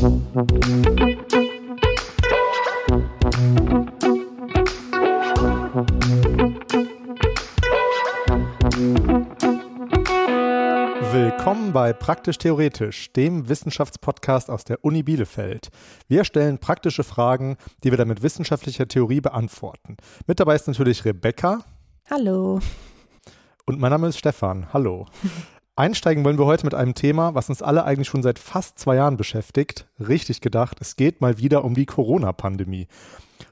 Willkommen bei Praktisch Theoretisch, dem Wissenschaftspodcast aus der Uni Bielefeld. Wir stellen praktische Fragen, die wir dann mit wissenschaftlicher Theorie beantworten. Mit dabei ist natürlich Rebecca. Hallo. Und mein Name ist Stefan. Hallo. Einsteigen wollen wir heute mit einem Thema, was uns alle eigentlich schon seit fast zwei Jahren beschäftigt. Richtig gedacht, es geht mal wieder um die Corona-Pandemie.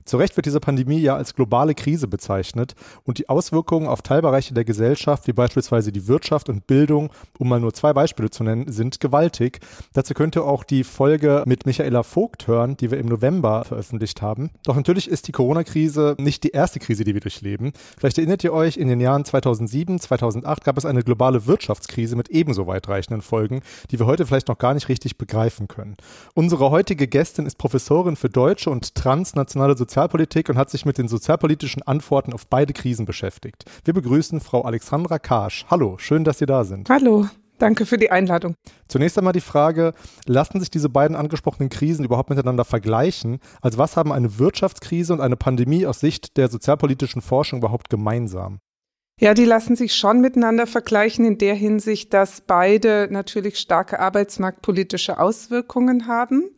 Zu Recht wird diese Pandemie ja als globale Krise bezeichnet und die Auswirkungen auf Teilbereiche der Gesellschaft, wie beispielsweise die Wirtschaft und Bildung, um mal nur zwei Beispiele zu nennen, sind gewaltig. Dazu könnt ihr auch die Folge mit Michaela Vogt hören, die wir im November veröffentlicht haben. Doch natürlich ist die Corona-Krise nicht die erste Krise, die wir durchleben. Vielleicht erinnert ihr euch, in den Jahren 2007, 2008 gab es eine globale Wirtschaftskrise mit ebenso weitreichenden Folgen, die wir heute vielleicht noch gar nicht richtig begreifen können. Unsere heutige Gästin ist Professorin für deutsche und transnationale Sozialpolitik und hat sich mit den sozialpolitischen Antworten auf beide Krisen beschäftigt. Wir begrüßen Frau Alexandra Karsch. Hallo, schön, dass Sie da sind. Hallo. Danke für die Einladung. Zunächst einmal die Frage, lassen sich diese beiden angesprochenen Krisen überhaupt miteinander vergleichen? Also was haben eine Wirtschaftskrise und eine Pandemie aus Sicht der sozialpolitischen Forschung überhaupt gemeinsam? Ja, die lassen sich schon miteinander vergleichen in der Hinsicht, dass beide natürlich starke arbeitsmarktpolitische Auswirkungen haben.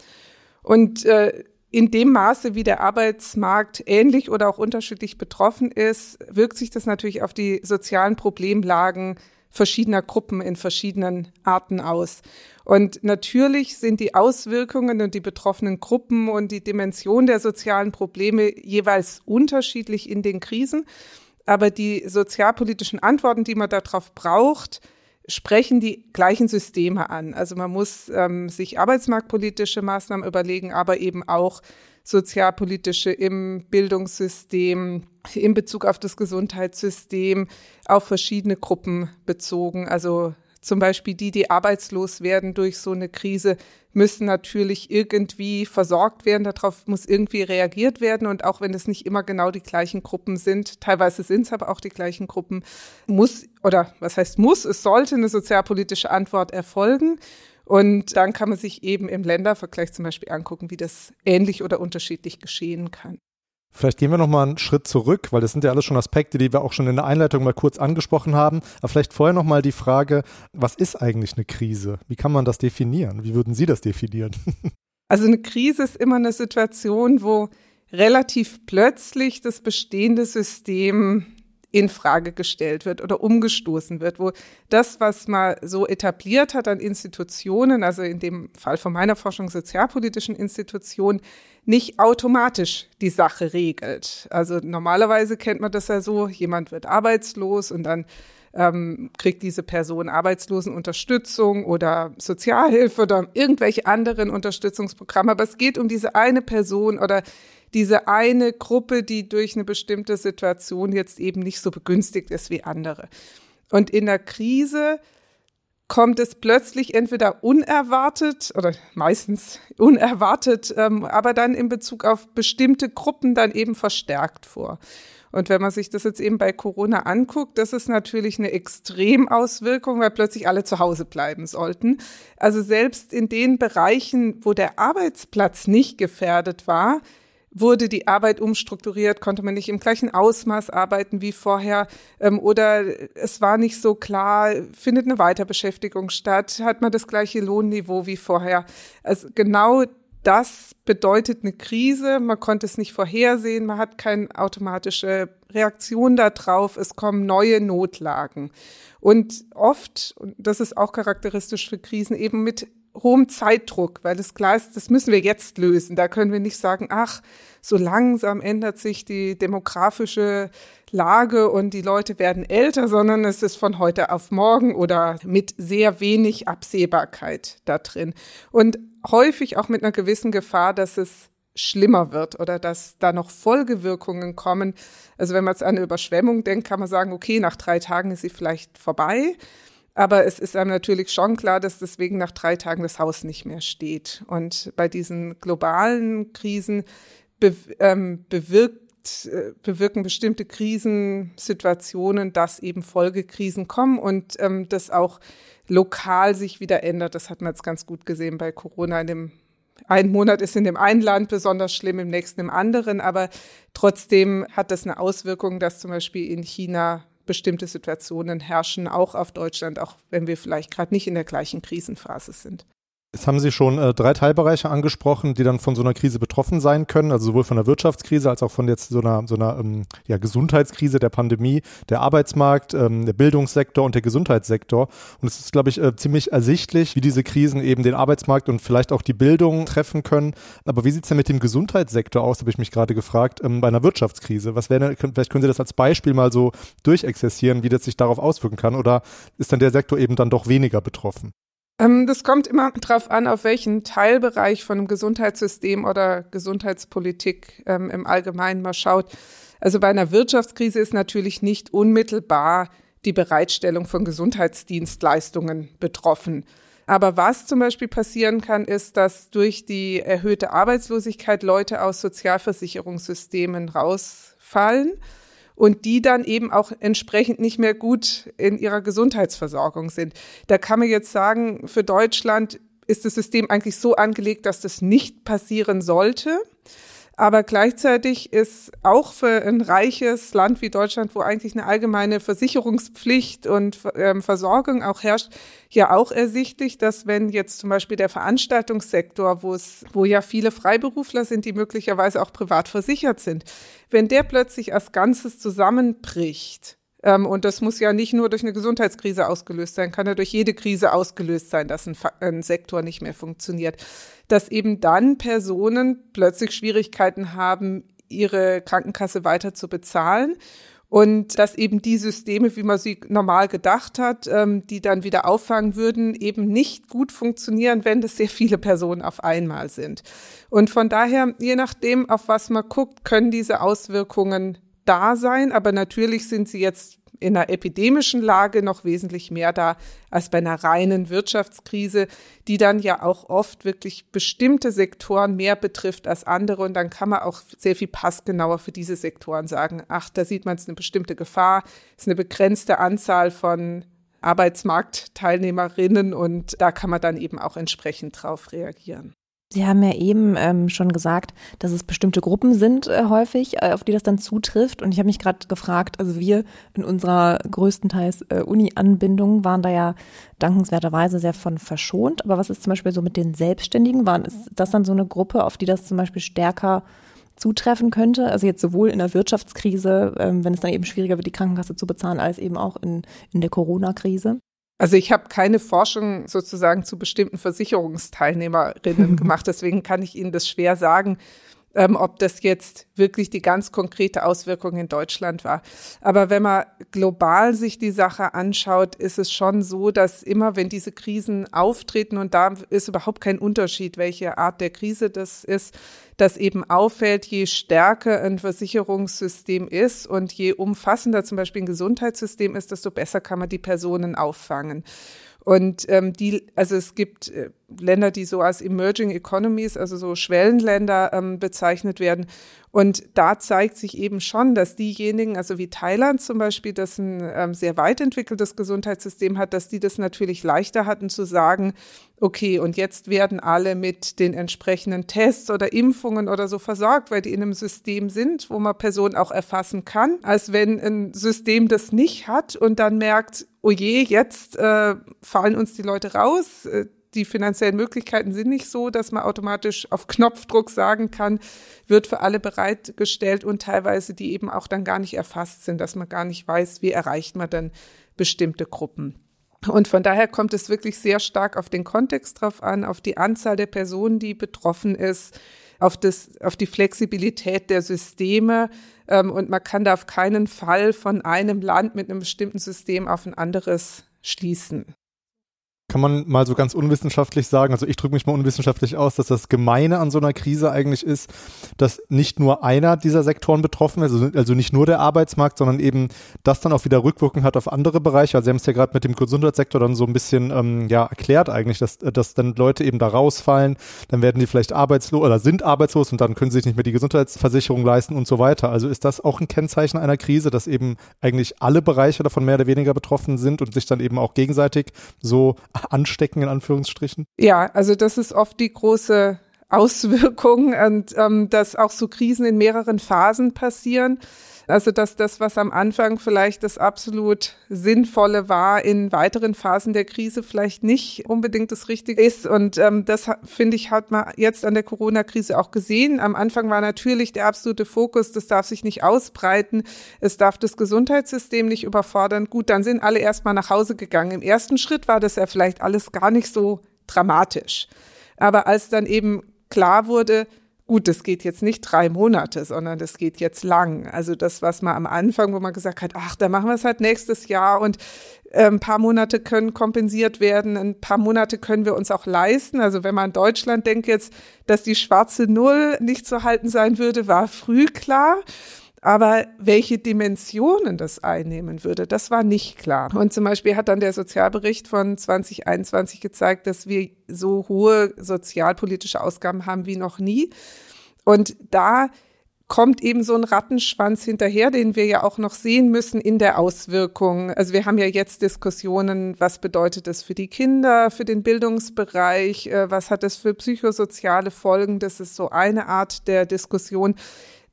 Und äh, in dem Maße, wie der Arbeitsmarkt ähnlich oder auch unterschiedlich betroffen ist, wirkt sich das natürlich auf die sozialen Problemlagen verschiedener Gruppen in verschiedenen Arten aus. Und natürlich sind die Auswirkungen und die betroffenen Gruppen und die Dimension der sozialen Probleme jeweils unterschiedlich in den Krisen. Aber die sozialpolitischen Antworten, die man darauf braucht, sprechen die gleichen Systeme an. Also man muss ähm, sich arbeitsmarktpolitische Maßnahmen überlegen, aber eben auch sozialpolitische im Bildungssystem, in Bezug auf das Gesundheitssystem, auf verschiedene Gruppen bezogen. Also zum Beispiel die, die arbeitslos werden durch so eine Krise, müssen natürlich irgendwie versorgt werden. Darauf muss irgendwie reagiert werden. Und auch wenn es nicht immer genau die gleichen Gruppen sind, teilweise sind es aber auch die gleichen Gruppen, muss oder was heißt muss, es sollte eine sozialpolitische Antwort erfolgen. Und dann kann man sich eben im Ländervergleich zum Beispiel angucken, wie das ähnlich oder unterschiedlich geschehen kann. Vielleicht gehen wir noch mal einen Schritt zurück, weil das sind ja alles schon Aspekte, die wir auch schon in der Einleitung mal kurz angesprochen haben. Aber vielleicht vorher noch mal die Frage, was ist eigentlich eine Krise? Wie kann man das definieren? Wie würden Sie das definieren? Also eine Krise ist immer eine Situation, wo relativ plötzlich das bestehende System in Frage gestellt wird oder umgestoßen wird, wo das, was man so etabliert hat an Institutionen, also in dem Fall von meiner Forschung sozialpolitischen Institutionen, nicht automatisch die Sache regelt. Also normalerweise kennt man das ja so, jemand wird arbeitslos und dann ähm, kriegt diese Person Arbeitslosenunterstützung oder Sozialhilfe oder irgendwelche anderen Unterstützungsprogramme. Aber es geht um diese eine Person oder diese eine Gruppe, die durch eine bestimmte Situation jetzt eben nicht so begünstigt ist wie andere. Und in der Krise kommt es plötzlich entweder unerwartet oder meistens unerwartet, ähm, aber dann in Bezug auf bestimmte Gruppen dann eben verstärkt vor. Und wenn man sich das jetzt eben bei Corona anguckt, das ist natürlich eine Extremauswirkung, weil plötzlich alle zu Hause bleiben sollten. Also selbst in den Bereichen, wo der Arbeitsplatz nicht gefährdet war, wurde die Arbeit umstrukturiert, konnte man nicht im gleichen Ausmaß arbeiten wie vorher? Ähm, oder es war nicht so klar, findet eine Weiterbeschäftigung statt, hat man das gleiche Lohnniveau wie vorher. Also genau das bedeutet eine Krise, man konnte es nicht vorhersehen, man hat keine automatische Reaktion darauf, es kommen neue Notlagen. Und oft, und das ist auch charakteristisch für Krisen, eben mit hohem Zeitdruck, weil es klar ist, das müssen wir jetzt lösen. Da können wir nicht sagen, ach, so langsam ändert sich die demografische Lage und die Leute werden älter, sondern es ist von heute auf morgen oder mit sehr wenig Absehbarkeit da drin. Und häufig auch mit einer gewissen Gefahr, dass es schlimmer wird oder dass da noch Folgewirkungen kommen. Also wenn man jetzt an eine Überschwemmung denkt, kann man sagen, okay, nach drei Tagen ist sie vielleicht vorbei. Aber es ist einem natürlich schon klar, dass deswegen nach drei Tagen das Haus nicht mehr steht. Und bei diesen globalen Krisen be ähm, bewirkt, äh, bewirken bestimmte Krisensituationen, dass eben Folgekrisen kommen und ähm, das auch lokal sich wieder ändert. Das hat man jetzt ganz gut gesehen bei Corona in dem ein Monat ist in dem einen Land besonders schlimm, im nächsten im anderen, aber trotzdem hat das eine Auswirkung, dass zum Beispiel in China bestimmte Situationen herrschen, auch auf Deutschland, auch wenn wir vielleicht gerade nicht in der gleichen Krisenphase sind. Jetzt haben Sie schon äh, drei Teilbereiche angesprochen, die dann von so einer Krise betroffen sein können, also sowohl von der Wirtschaftskrise als auch von jetzt so einer, so einer ähm, ja, Gesundheitskrise der Pandemie, der Arbeitsmarkt, ähm, der Bildungssektor und der Gesundheitssektor. Und es ist, glaube ich, äh, ziemlich ersichtlich, wie diese Krisen eben den Arbeitsmarkt und vielleicht auch die Bildung treffen können. Aber wie sieht es denn mit dem Gesundheitssektor aus, habe ich mich gerade gefragt, ähm, bei einer Wirtschaftskrise? Was wäre, vielleicht können Sie das als Beispiel mal so durchexerzieren, wie das sich darauf auswirken kann, oder ist dann der Sektor eben dann doch weniger betroffen? Ähm, das kommt immer darauf an, auf welchen Teilbereich von einem Gesundheitssystem oder Gesundheitspolitik ähm, im Allgemeinen man schaut. Also bei einer Wirtschaftskrise ist natürlich nicht unmittelbar die Bereitstellung von Gesundheitsdienstleistungen betroffen. Aber was zum Beispiel passieren kann, ist, dass durch die erhöhte Arbeitslosigkeit Leute aus Sozialversicherungssystemen rausfallen und die dann eben auch entsprechend nicht mehr gut in ihrer Gesundheitsversorgung sind. Da kann man jetzt sagen, für Deutschland ist das System eigentlich so angelegt, dass das nicht passieren sollte. Aber gleichzeitig ist auch für ein reiches Land wie Deutschland, wo eigentlich eine allgemeine Versicherungspflicht und ähm, Versorgung auch herrscht, ja auch ersichtlich, dass wenn jetzt zum Beispiel der Veranstaltungssektor, wo es, wo ja viele Freiberufler sind, die möglicherweise auch privat versichert sind, wenn der plötzlich als Ganzes zusammenbricht, und das muss ja nicht nur durch eine Gesundheitskrise ausgelöst sein, kann ja durch jede Krise ausgelöst sein, dass ein, ein Sektor nicht mehr funktioniert. Dass eben dann Personen plötzlich Schwierigkeiten haben, ihre Krankenkasse weiter zu bezahlen und dass eben die Systeme, wie man sie normal gedacht hat, ähm, die dann wieder auffangen würden, eben nicht gut funktionieren, wenn das sehr viele Personen auf einmal sind. Und von daher, je nachdem, auf was man guckt, können diese Auswirkungen da sein, aber natürlich sind sie jetzt in einer epidemischen Lage noch wesentlich mehr da als bei einer reinen Wirtschaftskrise, die dann ja auch oft wirklich bestimmte Sektoren mehr betrifft als andere. Und dann kann man auch sehr viel passgenauer für diese Sektoren sagen, ach, da sieht man es eine bestimmte Gefahr, es ist eine begrenzte Anzahl von Arbeitsmarktteilnehmerinnen und da kann man dann eben auch entsprechend drauf reagieren. Sie haben ja eben ähm, schon gesagt, dass es bestimmte Gruppen sind äh, häufig, äh, auf die das dann zutrifft. Und ich habe mich gerade gefragt, also wir in unserer größtenteils äh, Uni-Anbindung waren da ja dankenswerterweise sehr von verschont. Aber was ist zum Beispiel so mit den Selbstständigen? Waren ist das dann so eine Gruppe, auf die das zum Beispiel stärker zutreffen könnte? Also jetzt sowohl in der Wirtschaftskrise, ähm, wenn es dann eben schwieriger wird, die Krankenkasse zu bezahlen, als eben auch in, in der Corona-Krise? Also ich habe keine Forschung sozusagen zu bestimmten Versicherungsteilnehmerinnen gemacht, deswegen kann ich Ihnen das schwer sagen, ähm, ob das jetzt wirklich die ganz konkrete Auswirkung in Deutschland war. Aber wenn man global sich die Sache anschaut, ist es schon so, dass immer, wenn diese Krisen auftreten, und da ist überhaupt kein Unterschied, welche Art der Krise das ist, dass eben auffällt, je stärker ein Versicherungssystem ist und je umfassender zum Beispiel ein Gesundheitssystem ist, desto besser kann man die Personen auffangen. Und ähm, die, also es gibt äh, Länder, die so als Emerging Economies, also so Schwellenländer ähm, bezeichnet werden. Und da zeigt sich eben schon, dass diejenigen, also wie Thailand zum Beispiel, das ein ähm, sehr weit entwickeltes Gesundheitssystem hat, dass die das natürlich leichter hatten zu sagen, okay, und jetzt werden alle mit den entsprechenden Tests oder Impfungen oder so versorgt, weil die in einem System sind, wo man Personen auch erfassen kann, als wenn ein System das nicht hat und dann merkt, oh je, jetzt äh, fallen uns die Leute raus. Äh, die finanziellen Möglichkeiten sind nicht so, dass man automatisch auf Knopfdruck sagen kann, wird für alle bereitgestellt und teilweise die eben auch dann gar nicht erfasst sind, dass man gar nicht weiß, wie erreicht man dann bestimmte Gruppen. Und von daher kommt es wirklich sehr stark auf den Kontext drauf an, auf die Anzahl der Personen, die betroffen ist, auf, das, auf die Flexibilität der Systeme. Ähm, und man kann da auf keinen Fall von einem Land mit einem bestimmten System auf ein anderes schließen kann man mal so ganz unwissenschaftlich sagen, also ich drücke mich mal unwissenschaftlich aus, dass das Gemeine an so einer Krise eigentlich ist, dass nicht nur einer dieser Sektoren betroffen ist, also, also nicht nur der Arbeitsmarkt, sondern eben das dann auch wieder Rückwirkung hat auf andere Bereiche. Also Sie haben es ja gerade mit dem Gesundheitssektor dann so ein bisschen ähm, ja erklärt eigentlich, dass, dass dann Leute eben da rausfallen, dann werden die vielleicht arbeitslos oder sind arbeitslos und dann können sie sich nicht mehr die Gesundheitsversicherung leisten und so weiter. Also ist das auch ein Kennzeichen einer Krise, dass eben eigentlich alle Bereiche davon mehr oder weniger betroffen sind und sich dann eben auch gegenseitig so anstecken, in Anführungsstrichen? Ja, also das ist oft die große Auswirkung und ähm, dass auch so Krisen in mehreren Phasen passieren. Also dass das, was am Anfang vielleicht das absolut Sinnvolle war, in weiteren Phasen der Krise vielleicht nicht unbedingt das Richtige ist. Und ähm, das finde ich, hat man jetzt an der Corona-Krise auch gesehen. Am Anfang war natürlich der absolute Fokus, das darf sich nicht ausbreiten, es darf das Gesundheitssystem nicht überfordern. Gut, dann sind alle erstmal nach Hause gegangen. Im ersten Schritt war das ja vielleicht alles gar nicht so dramatisch. Aber als dann eben klar wurde, gut, das geht jetzt nicht drei Monate, sondern das geht jetzt lang. Also das, was man am Anfang, wo man gesagt hat, ach, da machen wir es halt nächstes Jahr und ein paar Monate können kompensiert werden, ein paar Monate können wir uns auch leisten. Also wenn man in Deutschland denkt jetzt, dass die schwarze Null nicht zu halten sein würde, war früh klar. Aber welche Dimensionen das einnehmen würde, das war nicht klar. Und zum Beispiel hat dann der Sozialbericht von 2021 gezeigt, dass wir so hohe sozialpolitische Ausgaben haben wie noch nie. Und da kommt eben so ein Rattenschwanz hinterher, den wir ja auch noch sehen müssen in der Auswirkung. Also wir haben ja jetzt Diskussionen, was bedeutet das für die Kinder, für den Bildungsbereich, äh, was hat das für psychosoziale Folgen? Das ist so eine Art der Diskussion.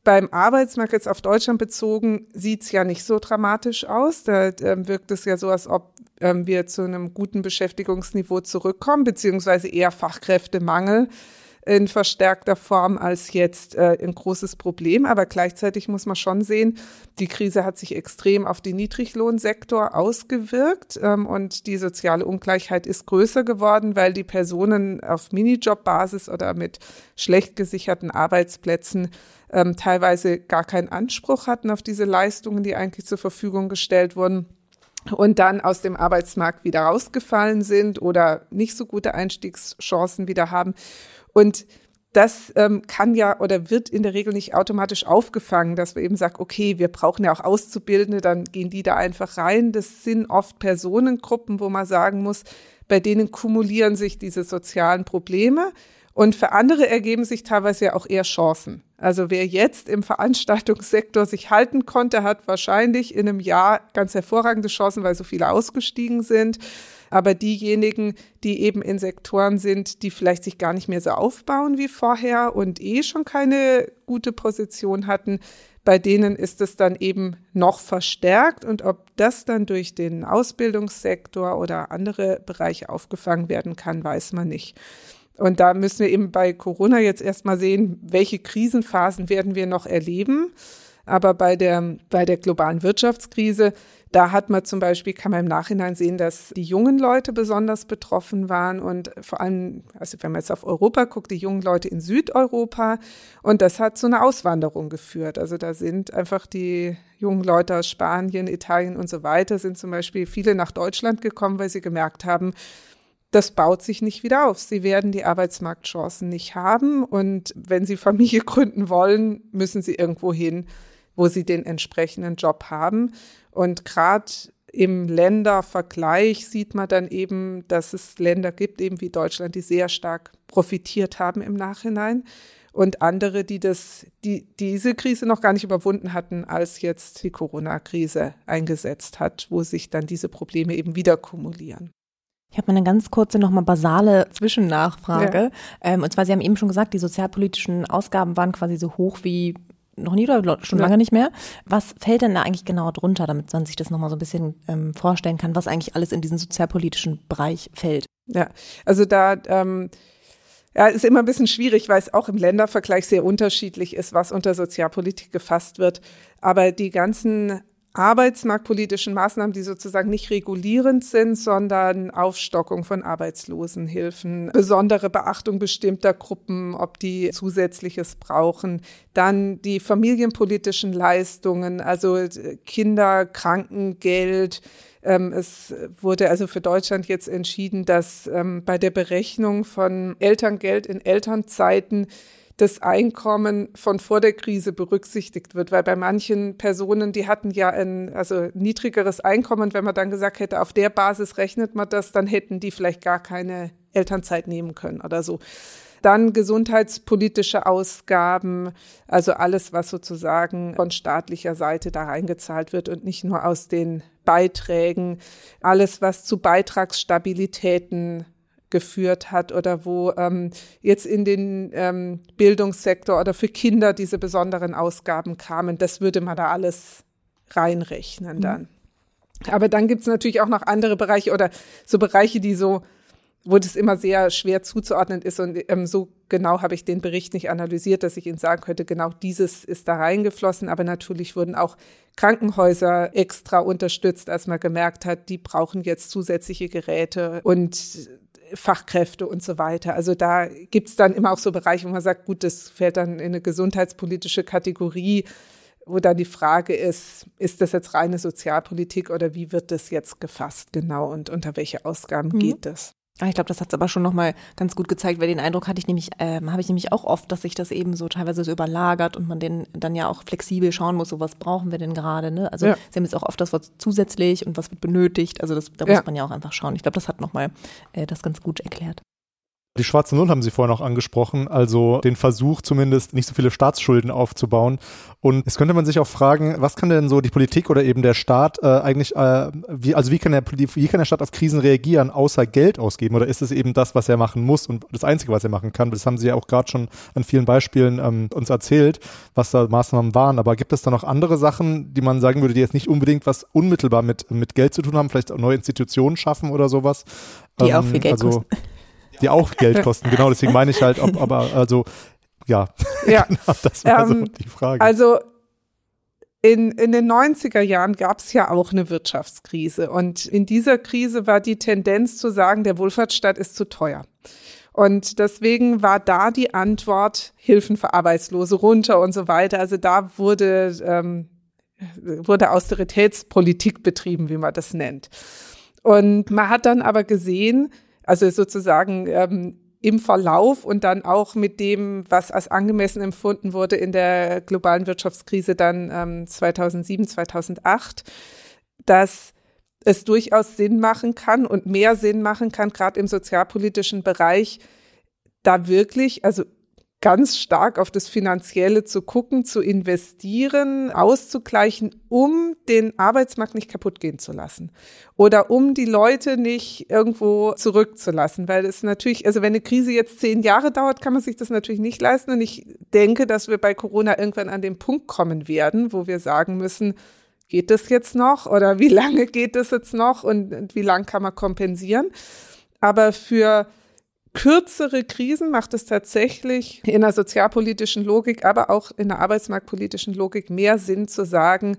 Beim Arbeitsmarkt jetzt auf Deutschland bezogen sieht es ja nicht so dramatisch aus. Da äh, wirkt es ja so, als ob ähm, wir zu einem guten Beschäftigungsniveau zurückkommen, beziehungsweise eher Fachkräftemangel in verstärkter Form als jetzt äh, ein großes Problem. Aber gleichzeitig muss man schon sehen, die Krise hat sich extrem auf den Niedriglohnsektor ausgewirkt ähm, und die soziale Ungleichheit ist größer geworden, weil die Personen auf Minijobbasis oder mit schlecht gesicherten Arbeitsplätzen ähm, teilweise gar keinen Anspruch hatten auf diese Leistungen, die eigentlich zur Verfügung gestellt wurden und dann aus dem Arbeitsmarkt wieder rausgefallen sind oder nicht so gute Einstiegschancen wieder haben. Und das ähm, kann ja oder wird in der Regel nicht automatisch aufgefangen, dass wir eben sagen, okay, wir brauchen ja auch Auszubildende, dann gehen die da einfach rein. Das sind oft Personengruppen, wo man sagen muss, bei denen kumulieren sich diese sozialen Probleme. Und für andere ergeben sich teilweise ja auch eher Chancen. Also wer jetzt im Veranstaltungssektor sich halten konnte, hat wahrscheinlich in einem Jahr ganz hervorragende Chancen, weil so viele ausgestiegen sind. Aber diejenigen, die eben in Sektoren sind, die vielleicht sich gar nicht mehr so aufbauen wie vorher und eh schon keine gute Position hatten, bei denen ist es dann eben noch verstärkt. Und ob das dann durch den Ausbildungssektor oder andere Bereiche aufgefangen werden kann, weiß man nicht. Und da müssen wir eben bei Corona jetzt erstmal sehen, welche Krisenphasen werden wir noch erleben. Aber bei der, bei der globalen Wirtschaftskrise, da hat man zum Beispiel, kann man im Nachhinein sehen, dass die jungen Leute besonders betroffen waren und vor allem, also wenn man jetzt auf Europa guckt, die jungen Leute in Südeuropa und das hat zu einer Auswanderung geführt. Also da sind einfach die jungen Leute aus Spanien, Italien und so weiter, sind zum Beispiel viele nach Deutschland gekommen, weil sie gemerkt haben, das baut sich nicht wieder auf. Sie werden die Arbeitsmarktchancen nicht haben. Und wenn Sie Familie gründen wollen, müssen Sie irgendwo hin, wo Sie den entsprechenden Job haben. Und gerade im Ländervergleich sieht man dann eben, dass es Länder gibt, eben wie Deutschland, die sehr stark profitiert haben im Nachhinein und andere, die das, die diese Krise noch gar nicht überwunden hatten, als jetzt die Corona-Krise eingesetzt hat, wo sich dann diese Probleme eben wieder kumulieren. Ich habe mal eine ganz kurze, nochmal basale Zwischennachfrage. Ja. Ähm, und zwar, Sie haben eben schon gesagt, die sozialpolitischen Ausgaben waren quasi so hoch wie noch nie oder schon ja. lange nicht mehr. Was fällt denn da eigentlich genau drunter, damit man sich das nochmal so ein bisschen ähm, vorstellen kann, was eigentlich alles in diesen sozialpolitischen Bereich fällt? Ja, also da ähm, ja, ist immer ein bisschen schwierig, weil es auch im Ländervergleich sehr unterschiedlich ist, was unter Sozialpolitik gefasst wird. Aber die ganzen arbeitsmarktpolitischen Maßnahmen, die sozusagen nicht regulierend sind, sondern Aufstockung von Arbeitslosenhilfen, besondere Beachtung bestimmter Gruppen, ob die zusätzliches brauchen, dann die familienpolitischen Leistungen, also Kinderkrankengeld. Ähm, es wurde also für Deutschland jetzt entschieden, dass ähm, bei der Berechnung von Elterngeld in Elternzeiten das Einkommen von vor der Krise berücksichtigt wird, weil bei manchen Personen, die hatten ja ein also niedrigeres Einkommen, wenn man dann gesagt hätte, auf der Basis rechnet man das, dann hätten die vielleicht gar keine Elternzeit nehmen können oder so. Dann gesundheitspolitische Ausgaben, also alles, was sozusagen von staatlicher Seite da reingezahlt wird und nicht nur aus den Beiträgen, alles, was zu Beitragsstabilitäten geführt hat oder wo ähm, jetzt in den ähm, Bildungssektor oder für Kinder diese besonderen Ausgaben kamen, das würde man da alles reinrechnen dann. Mhm. Aber dann gibt es natürlich auch noch andere Bereiche oder so Bereiche, die so wo das immer sehr schwer zuzuordnen ist. Und ähm, so genau habe ich den Bericht nicht analysiert, dass ich Ihnen sagen könnte, genau dieses ist da reingeflossen. Aber natürlich wurden auch Krankenhäuser extra unterstützt, als man gemerkt hat, die brauchen jetzt zusätzliche Geräte und Fachkräfte und so weiter. Also da gibt es dann immer auch so Bereiche, wo man sagt, gut, das fällt dann in eine gesundheitspolitische Kategorie wo dann die Frage ist, ist das jetzt reine Sozialpolitik oder wie wird das jetzt gefasst genau und unter welche Ausgaben mhm. geht das? Ah, ich glaube, das hat es aber schon nochmal ganz gut gezeigt, weil den Eindruck hatte ich nämlich, ähm, habe ich nämlich auch oft, dass sich das eben so teilweise so überlagert und man den dann ja auch flexibel schauen muss, so was brauchen wir denn gerade, ne? Also ja. sie haben jetzt auch oft das Wort zusätzlich und was wird benötigt. Also das, da ja. muss man ja auch einfach schauen. Ich glaube, das hat nochmal äh, das ganz gut erklärt. Die schwarze Null haben Sie vorhin auch angesprochen, also den Versuch zumindest nicht so viele Staatsschulden aufzubauen. Und jetzt könnte man sich auch fragen, was kann denn so die Politik oder eben der Staat äh, eigentlich, äh, wie, also wie kann, der, wie kann der Staat auf Krisen reagieren, außer Geld ausgeben? Oder ist es eben das, was er machen muss und das Einzige, was er machen kann? Das haben Sie ja auch gerade schon an vielen Beispielen ähm, uns erzählt, was da Maßnahmen waren. Aber gibt es da noch andere Sachen, die man sagen würde, die jetzt nicht unbedingt was unmittelbar mit, mit Geld zu tun haben, vielleicht auch neue Institutionen schaffen oder sowas? Die ähm, auch viel Geld also, kosten die auch Geld kosten. Genau, deswegen meine ich halt, ob, aber also ja, ja. genau, das war ähm, so die Frage. Also in, in den 90er Jahren gab es ja auch eine Wirtschaftskrise und in dieser Krise war die Tendenz zu sagen, der Wohlfahrtsstaat ist zu teuer. Und deswegen war da die Antwort Hilfen für Arbeitslose runter und so weiter. Also da wurde, ähm, wurde Austeritätspolitik betrieben, wie man das nennt. Und man hat dann aber gesehen, also sozusagen ähm, im Verlauf und dann auch mit dem, was als angemessen empfunden wurde in der globalen Wirtschaftskrise dann ähm, 2007, 2008, dass es durchaus Sinn machen kann und mehr Sinn machen kann, gerade im sozialpolitischen Bereich, da wirklich, also ganz stark auf das Finanzielle zu gucken, zu investieren, auszugleichen, um den Arbeitsmarkt nicht kaputt gehen zu lassen. Oder um die Leute nicht irgendwo zurückzulassen. Weil es natürlich, also wenn eine Krise jetzt zehn Jahre dauert, kann man sich das natürlich nicht leisten. Und ich denke, dass wir bei Corona irgendwann an den Punkt kommen werden, wo wir sagen müssen, geht das jetzt noch? Oder wie lange geht das jetzt noch? Und, und wie lange kann man kompensieren? Aber für kürzere Krisen macht es tatsächlich in der sozialpolitischen Logik, aber auch in der arbeitsmarktpolitischen Logik mehr Sinn zu sagen,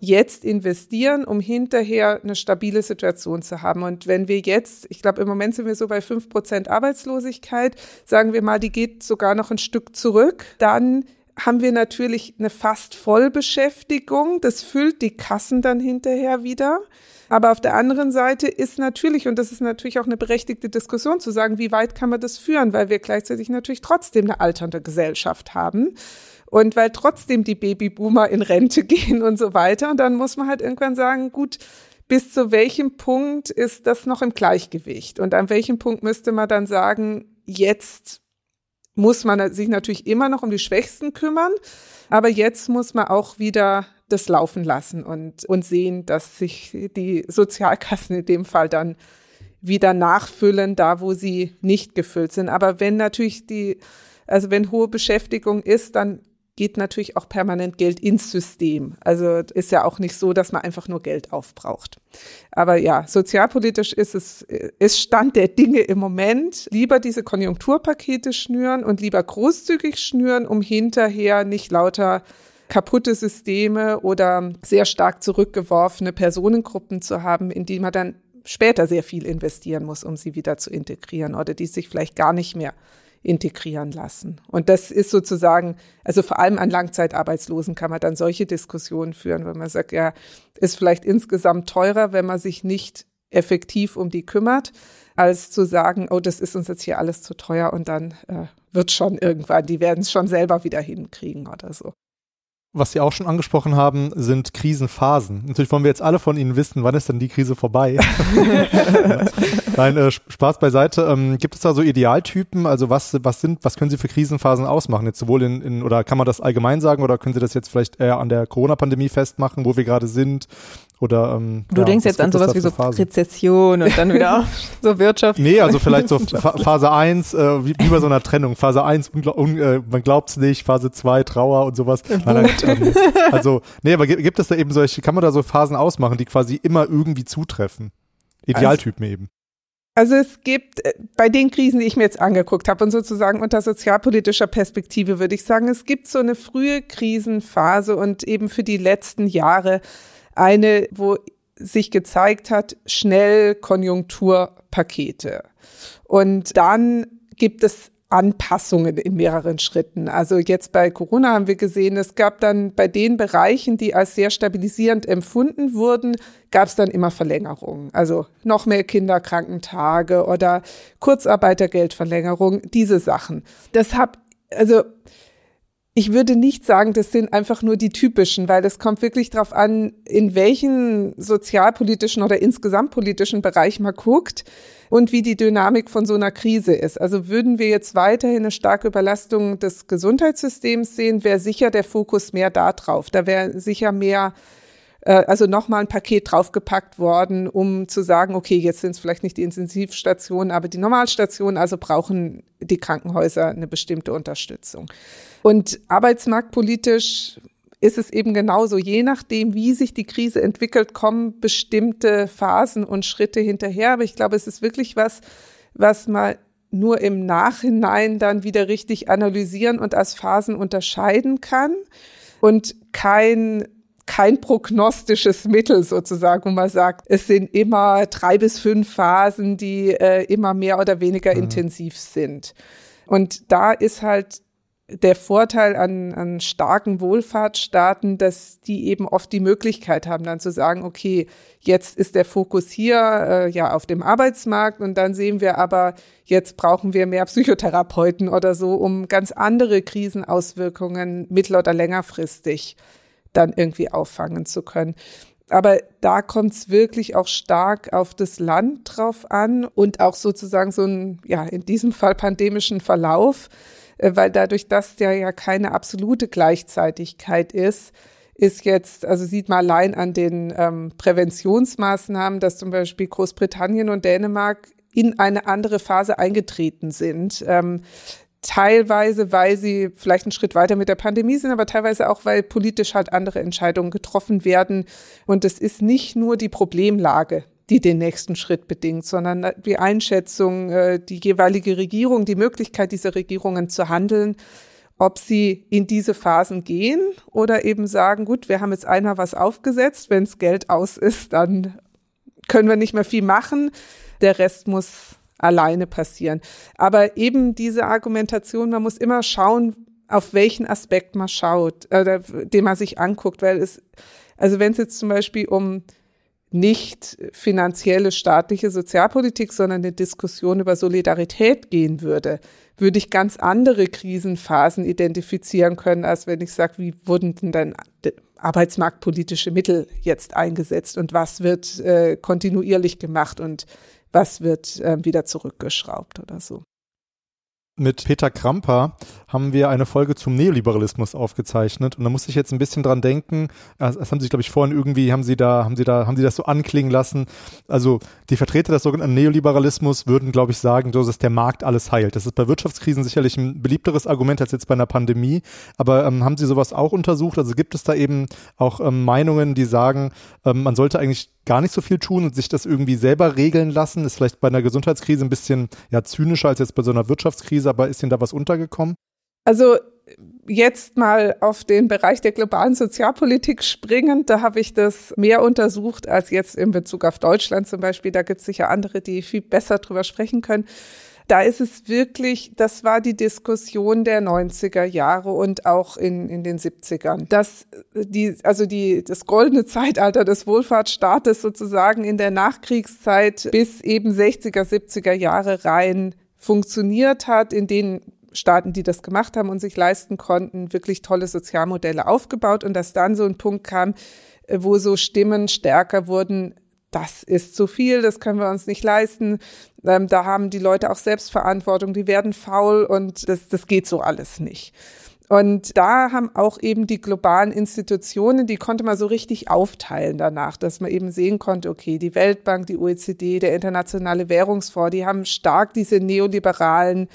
jetzt investieren, um hinterher eine stabile Situation zu haben. Und wenn wir jetzt, ich glaube, im Moment sind wir so bei fünf Prozent Arbeitslosigkeit, sagen wir mal, die geht sogar noch ein Stück zurück, dann haben wir natürlich eine fast Vollbeschäftigung. Das füllt die Kassen dann hinterher wieder. Aber auf der anderen Seite ist natürlich, und das ist natürlich auch eine berechtigte Diskussion, zu sagen, wie weit kann man das führen, weil wir gleichzeitig natürlich trotzdem eine alternde Gesellschaft haben. Und weil trotzdem die Babyboomer in Rente gehen und so weiter. Und dann muss man halt irgendwann sagen, gut, bis zu welchem Punkt ist das noch im Gleichgewicht? Und an welchem Punkt müsste man dann sagen, jetzt muss man sich natürlich immer noch um die Schwächsten kümmern, aber jetzt muss man auch wieder das laufen lassen und, und sehen, dass sich die Sozialkassen in dem Fall dann wieder nachfüllen, da wo sie nicht gefüllt sind. Aber wenn natürlich die, also wenn hohe Beschäftigung ist, dann geht natürlich auch permanent Geld ins System. Also ist ja auch nicht so, dass man einfach nur Geld aufbraucht. Aber ja, sozialpolitisch ist es, ist Stand der Dinge im Moment. Lieber diese Konjunkturpakete schnüren und lieber großzügig schnüren, um hinterher nicht lauter kaputte Systeme oder sehr stark zurückgeworfene Personengruppen zu haben, in die man dann später sehr viel investieren muss, um sie wieder zu integrieren oder die sich vielleicht gar nicht mehr integrieren lassen. Und das ist sozusagen, also vor allem an Langzeitarbeitslosen kann man dann solche Diskussionen führen, wenn man sagt, ja, ist vielleicht insgesamt teurer, wenn man sich nicht effektiv um die kümmert, als zu sagen, oh, das ist uns jetzt hier alles zu teuer und dann äh, wird schon irgendwann, die werden es schon selber wieder hinkriegen oder so. Was Sie auch schon angesprochen haben, sind Krisenphasen. Natürlich wollen wir jetzt alle von Ihnen wissen, wann ist denn die Krise vorbei? Nein, äh, Spaß beiseite. Ähm, gibt es da so Idealtypen? Also was, was sind, was können Sie für Krisenphasen ausmachen? Jetzt sowohl in, in, oder kann man das allgemein sagen oder können Sie das jetzt vielleicht eher an der Corona-Pandemie festmachen, wo wir gerade sind? Oder, ähm, du ja, denkst jetzt an sowas wie so Phasen? Rezession und dann wieder so Wirtschaft. Nee, also vielleicht so Phase 1, äh, wie, wie bei so einer Trennung. Phase 1, un, äh, man glaubt's nicht, Phase 2, Trauer und sowas. Nein, ähm, also, nee, aber gibt es da eben solche, kann man da so Phasen ausmachen, die quasi immer irgendwie zutreffen? Idealtypen also, eben. Also es gibt äh, bei den Krisen, die ich mir jetzt angeguckt habe und sozusagen unter sozialpolitischer Perspektive würde ich sagen, es gibt so eine frühe Krisenphase und eben für die letzten Jahre eine, wo sich gezeigt hat, schnell Konjunkturpakete. Und dann gibt es Anpassungen in mehreren Schritten. Also jetzt bei Corona haben wir gesehen, es gab dann bei den Bereichen, die als sehr stabilisierend empfunden wurden, gab es dann immer Verlängerungen. Also noch mehr Kinderkrankentage oder Kurzarbeitergeldverlängerung, diese Sachen. Das hat, also ich würde nicht sagen, das sind einfach nur die typischen, weil es kommt wirklich darauf an, in welchen sozialpolitischen oder insgesamt politischen Bereich man guckt und wie die Dynamik von so einer Krise ist. Also würden wir jetzt weiterhin eine starke Überlastung des Gesundheitssystems sehen, wäre sicher der Fokus mehr da drauf. Da wäre sicher mehr also nochmal ein Paket draufgepackt worden, um zu sagen, okay, jetzt sind es vielleicht nicht die Intensivstationen, aber die Normalstationen, also brauchen die Krankenhäuser eine bestimmte Unterstützung. Und arbeitsmarktpolitisch ist es eben genauso. Je nachdem, wie sich die Krise entwickelt, kommen bestimmte Phasen und Schritte hinterher. Aber ich glaube, es ist wirklich was, was man nur im Nachhinein dann wieder richtig analysieren und als Phasen unterscheiden kann und kein kein prognostisches Mittel sozusagen, wo man sagt, es sind immer drei bis fünf Phasen, die äh, immer mehr oder weniger mhm. intensiv sind. Und da ist halt der Vorteil an, an starken Wohlfahrtsstaaten, dass die eben oft die Möglichkeit haben, dann zu sagen, okay, jetzt ist der Fokus hier äh, ja auf dem Arbeitsmarkt und dann sehen wir aber, jetzt brauchen wir mehr Psychotherapeuten oder so, um ganz andere Krisenauswirkungen mittel- oder längerfristig dann irgendwie auffangen zu können. Aber da kommt es wirklich auch stark auf das Land drauf an und auch sozusagen so ein, ja, in diesem Fall pandemischen Verlauf, äh, weil dadurch, dass der ja keine absolute Gleichzeitigkeit ist, ist jetzt, also sieht man allein an den ähm, Präventionsmaßnahmen, dass zum Beispiel Großbritannien und Dänemark in eine andere Phase eingetreten sind. Ähm, teilweise, weil sie vielleicht einen Schritt weiter mit der Pandemie sind, aber teilweise auch, weil politisch halt andere Entscheidungen getroffen werden. Und es ist nicht nur die Problemlage, die den nächsten Schritt bedingt, sondern die Einschätzung, äh, die jeweilige Regierung, die Möglichkeit dieser Regierungen zu handeln, ob sie in diese Phasen gehen oder eben sagen, gut, wir haben jetzt einmal was aufgesetzt, wenn das Geld aus ist, dann können wir nicht mehr viel machen. Der Rest muss alleine passieren. Aber eben diese Argumentation, man muss immer schauen, auf welchen Aspekt man schaut, äh, den man sich anguckt, weil es, also wenn es jetzt zum Beispiel um nicht finanzielle staatliche Sozialpolitik, sondern eine Diskussion über Solidarität gehen würde, würde ich ganz andere Krisenphasen identifizieren können, als wenn ich sage, wie wurden denn dann arbeitsmarktpolitische Mittel jetzt eingesetzt und was wird äh, kontinuierlich gemacht und was wird äh, wieder zurückgeschraubt oder so. Mit Peter Kramper haben wir eine Folge zum Neoliberalismus aufgezeichnet und da musste ich jetzt ein bisschen dran denken. Das, haben Sie, glaube ich, vorhin irgendwie, haben Sie da, haben Sie da, haben Sie das so anklingen lassen. Also die Vertreter des sogenannten Neoliberalismus würden, glaube ich, sagen, so dass der Markt alles heilt. Das ist bei Wirtschaftskrisen sicherlich ein beliebteres Argument als jetzt bei einer Pandemie. Aber ähm, haben Sie sowas auch untersucht? Also gibt es da eben auch ähm, Meinungen, die sagen, ähm, man sollte eigentlich gar nicht so viel tun und sich das irgendwie selber regeln lassen. Ist vielleicht bei einer Gesundheitskrise ein bisschen ja, zynischer als jetzt bei so einer Wirtschaftskrise, aber ist Ihnen da was untergekommen? Also jetzt mal auf den Bereich der globalen Sozialpolitik springend, da habe ich das mehr untersucht als jetzt in Bezug auf Deutschland zum Beispiel. Da gibt es sicher andere, die viel besser drüber sprechen können da ist es wirklich, das war die Diskussion der 90er Jahre und auch in, in den 70ern. Das, die, also die, das goldene Zeitalter des Wohlfahrtsstaates sozusagen in der Nachkriegszeit bis eben 60er, 70er Jahre rein funktioniert hat, in denen Staaten, die das gemacht haben und sich leisten konnten, wirklich tolle Sozialmodelle aufgebaut und dass dann so ein Punkt kam, äh, wo so Stimmen stärker wurden, das ist zu viel, das können wir uns nicht leisten. Ähm, da haben die Leute auch Selbstverantwortung, die werden faul und das, das geht so alles nicht. Und da haben auch eben die globalen Institutionen, die konnte man so richtig aufteilen danach, dass man eben sehen konnte, okay, die Weltbank, die OECD, der Internationale Währungsfonds, die haben stark diese neoliberalen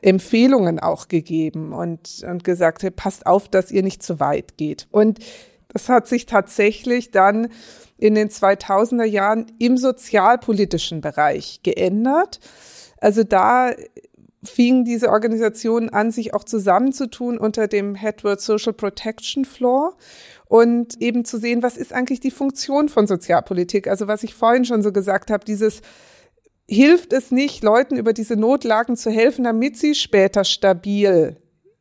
Empfehlungen auch gegeben und, und gesagt, hey, passt auf, dass ihr nicht zu weit geht. Und das hat sich tatsächlich dann in den 2000er Jahren im sozialpolitischen Bereich geändert. Also da fingen diese Organisationen an, sich auch zusammenzutun unter dem Headword Social Protection Floor und eben zu sehen, was ist eigentlich die Funktion von Sozialpolitik? Also was ich vorhin schon so gesagt habe, dieses hilft es nicht, Leuten über diese Notlagen zu helfen, damit sie später stabil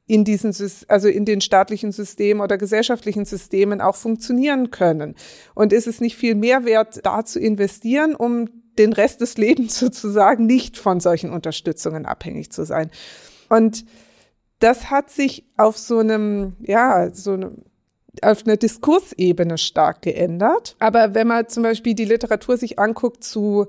in diesen, also in den staatlichen Systemen oder gesellschaftlichen Systemen auch funktionieren können. Und ist es nicht viel mehr wert, da zu investieren, um den Rest des Lebens sozusagen nicht von solchen Unterstützungen abhängig zu sein? Und das hat sich auf so einem, ja, so einem, auf einer Diskursebene stark geändert. Aber wenn man zum Beispiel die Literatur sich anguckt zu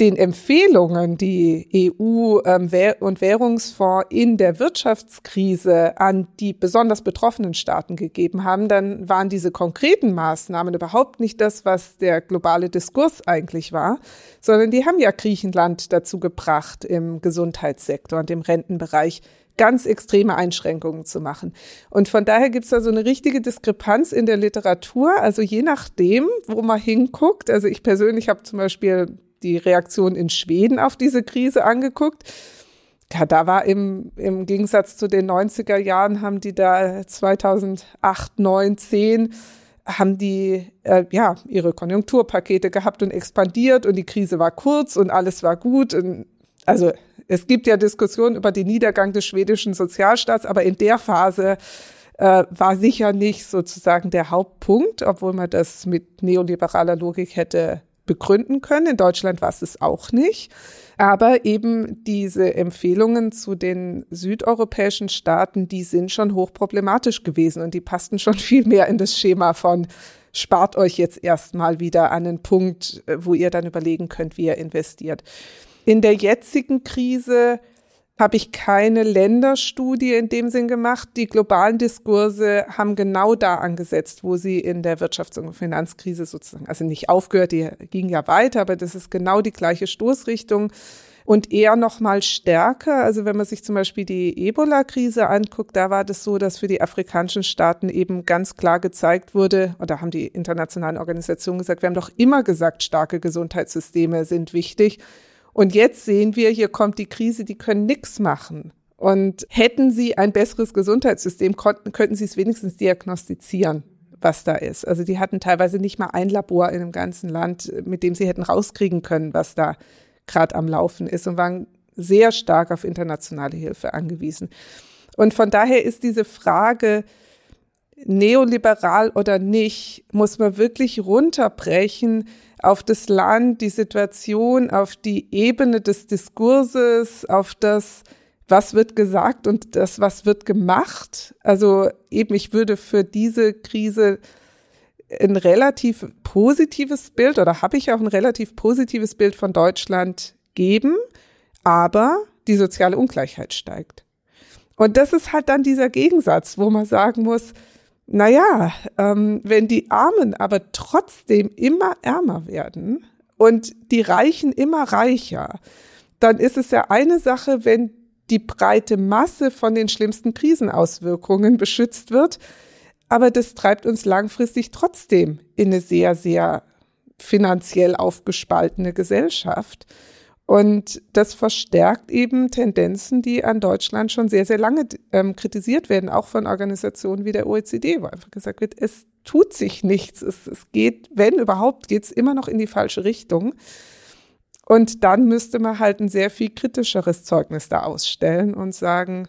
den Empfehlungen, die EU ähm, und Währungsfonds in der Wirtschaftskrise an die besonders betroffenen Staaten gegeben haben, dann waren diese konkreten Maßnahmen überhaupt nicht das, was der globale Diskurs eigentlich war, sondern die haben ja Griechenland dazu gebracht, im Gesundheitssektor und im Rentenbereich ganz extreme Einschränkungen zu machen. Und von daher gibt es da so eine richtige Diskrepanz in der Literatur. Also je nachdem, wo man hinguckt. Also ich persönlich habe zum Beispiel die Reaktion in Schweden auf diese Krise angeguckt. Ja, da war im, im Gegensatz zu den 90er Jahren, haben die da 2008, 9, 10 haben die äh, ja ihre Konjunkturpakete gehabt und expandiert und die Krise war kurz und alles war gut. Und, also es gibt ja Diskussionen über den Niedergang des schwedischen Sozialstaats, aber in der Phase äh, war sicher nicht sozusagen der Hauptpunkt, obwohl man das mit neoliberaler Logik hätte begründen können. In Deutschland war es es auch nicht. Aber eben diese Empfehlungen zu den südeuropäischen Staaten, die sind schon hochproblematisch gewesen und die passten schon viel mehr in das Schema von spart euch jetzt erstmal wieder an einen Punkt, wo ihr dann überlegen könnt, wie ihr investiert. In der jetzigen Krise habe ich keine Länderstudie in dem Sinn gemacht. Die globalen Diskurse haben genau da angesetzt, wo sie in der Wirtschafts- und Finanzkrise sozusagen, also nicht aufgehört, die ging ja weiter, aber das ist genau die gleiche Stoßrichtung und eher noch mal stärker. Also wenn man sich zum Beispiel die Ebola-Krise anguckt, da war das so, dass für die afrikanischen Staaten eben ganz klar gezeigt wurde, oder haben die internationalen Organisationen gesagt, wir haben doch immer gesagt, starke Gesundheitssysteme sind wichtig. Und jetzt sehen wir, hier kommt die Krise, die können nichts machen. Und hätten sie ein besseres Gesundheitssystem, konnten, könnten sie es wenigstens diagnostizieren, was da ist. Also die hatten teilweise nicht mal ein Labor in dem ganzen Land, mit dem sie hätten rauskriegen können, was da gerade am Laufen ist und waren sehr stark auf internationale Hilfe angewiesen. Und von daher ist diese Frage, neoliberal oder nicht, muss man wirklich runterbrechen auf das Land, die Situation, auf die Ebene des Diskurses, auf das, was wird gesagt und das, was wird gemacht. Also eben, ich würde für diese Krise ein relativ positives Bild oder habe ich auch ein relativ positives Bild von Deutschland geben, aber die soziale Ungleichheit steigt. Und das ist halt dann dieser Gegensatz, wo man sagen muss, naja, ähm, wenn die Armen aber trotzdem immer ärmer werden und die Reichen immer reicher, dann ist es ja eine Sache, wenn die breite Masse von den schlimmsten Krisenauswirkungen beschützt wird. Aber das treibt uns langfristig trotzdem in eine sehr, sehr finanziell aufgespaltene Gesellschaft. Und das verstärkt eben Tendenzen, die an Deutschland schon sehr, sehr lange ähm, kritisiert werden, auch von Organisationen wie der OECD, wo einfach gesagt wird, es tut sich nichts. Es, es geht, wenn überhaupt, geht es immer noch in die falsche Richtung. Und dann müsste man halt ein sehr viel kritischeres Zeugnis da ausstellen und sagen,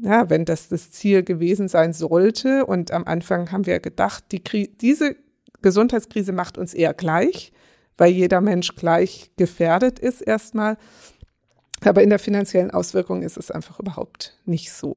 ja, wenn das das Ziel gewesen sein sollte, und am Anfang haben wir gedacht, die, diese Gesundheitskrise macht uns eher gleich, weil jeder Mensch gleich gefährdet ist erstmal, Aber in der finanziellen Auswirkung ist es einfach überhaupt nicht so.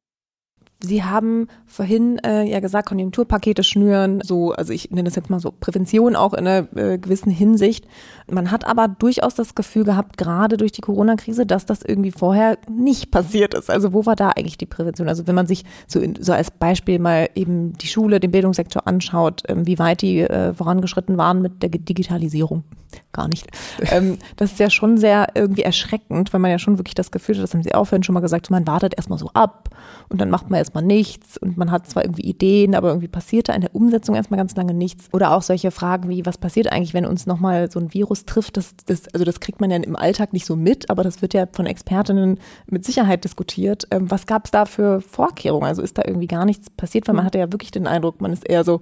Sie haben vorhin äh, ja gesagt, Konjunkturpakete schnüren, so, also ich nenne das jetzt mal so Prävention auch in einer äh, gewissen Hinsicht. Man hat aber durchaus das Gefühl gehabt, gerade durch die Corona-Krise, dass das irgendwie vorher nicht passiert ist. Also wo war da eigentlich die Prävention? Also wenn man sich so, in, so als Beispiel mal eben die Schule, den Bildungssektor anschaut, ähm, wie weit die äh, vorangeschritten waren mit der Digitalisierung. Gar nicht. ähm, das ist ja schon sehr irgendwie erschreckend, weil man ja schon wirklich das Gefühl hat, das haben Sie auch vorhin schon mal gesagt, man wartet erstmal so ab und dann macht man erstmal nichts und man hat zwar irgendwie Ideen, aber irgendwie passiert da in der Umsetzung erstmal ganz lange nichts. Oder auch solche Fragen wie, was passiert eigentlich, wenn uns nochmal so ein Virus trifft? Das, das, also das kriegt man ja im Alltag nicht so mit, aber das wird ja von Expertinnen mit Sicherheit diskutiert. Ähm, was gab es da für Vorkehrungen? Also ist da irgendwie gar nichts passiert, weil man hatte ja wirklich den Eindruck, man ist eher so,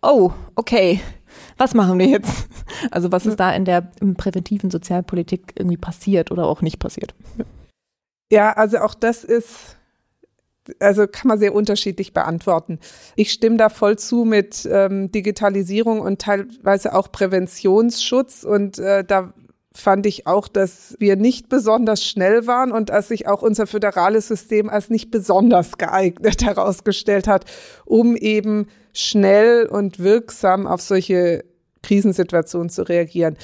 oh, okay, was machen wir jetzt? Also was ist da in der präventiven Sozialpolitik irgendwie passiert oder auch nicht passiert? Ja, also auch das ist also kann man sehr unterschiedlich beantworten. Ich stimme da voll zu mit ähm, Digitalisierung und teilweise auch Präventionsschutz. Und äh, da fand ich auch, dass wir nicht besonders schnell waren und dass sich auch unser föderales System als nicht besonders geeignet herausgestellt hat, um eben schnell und wirksam auf solche Krisensituationen zu reagieren.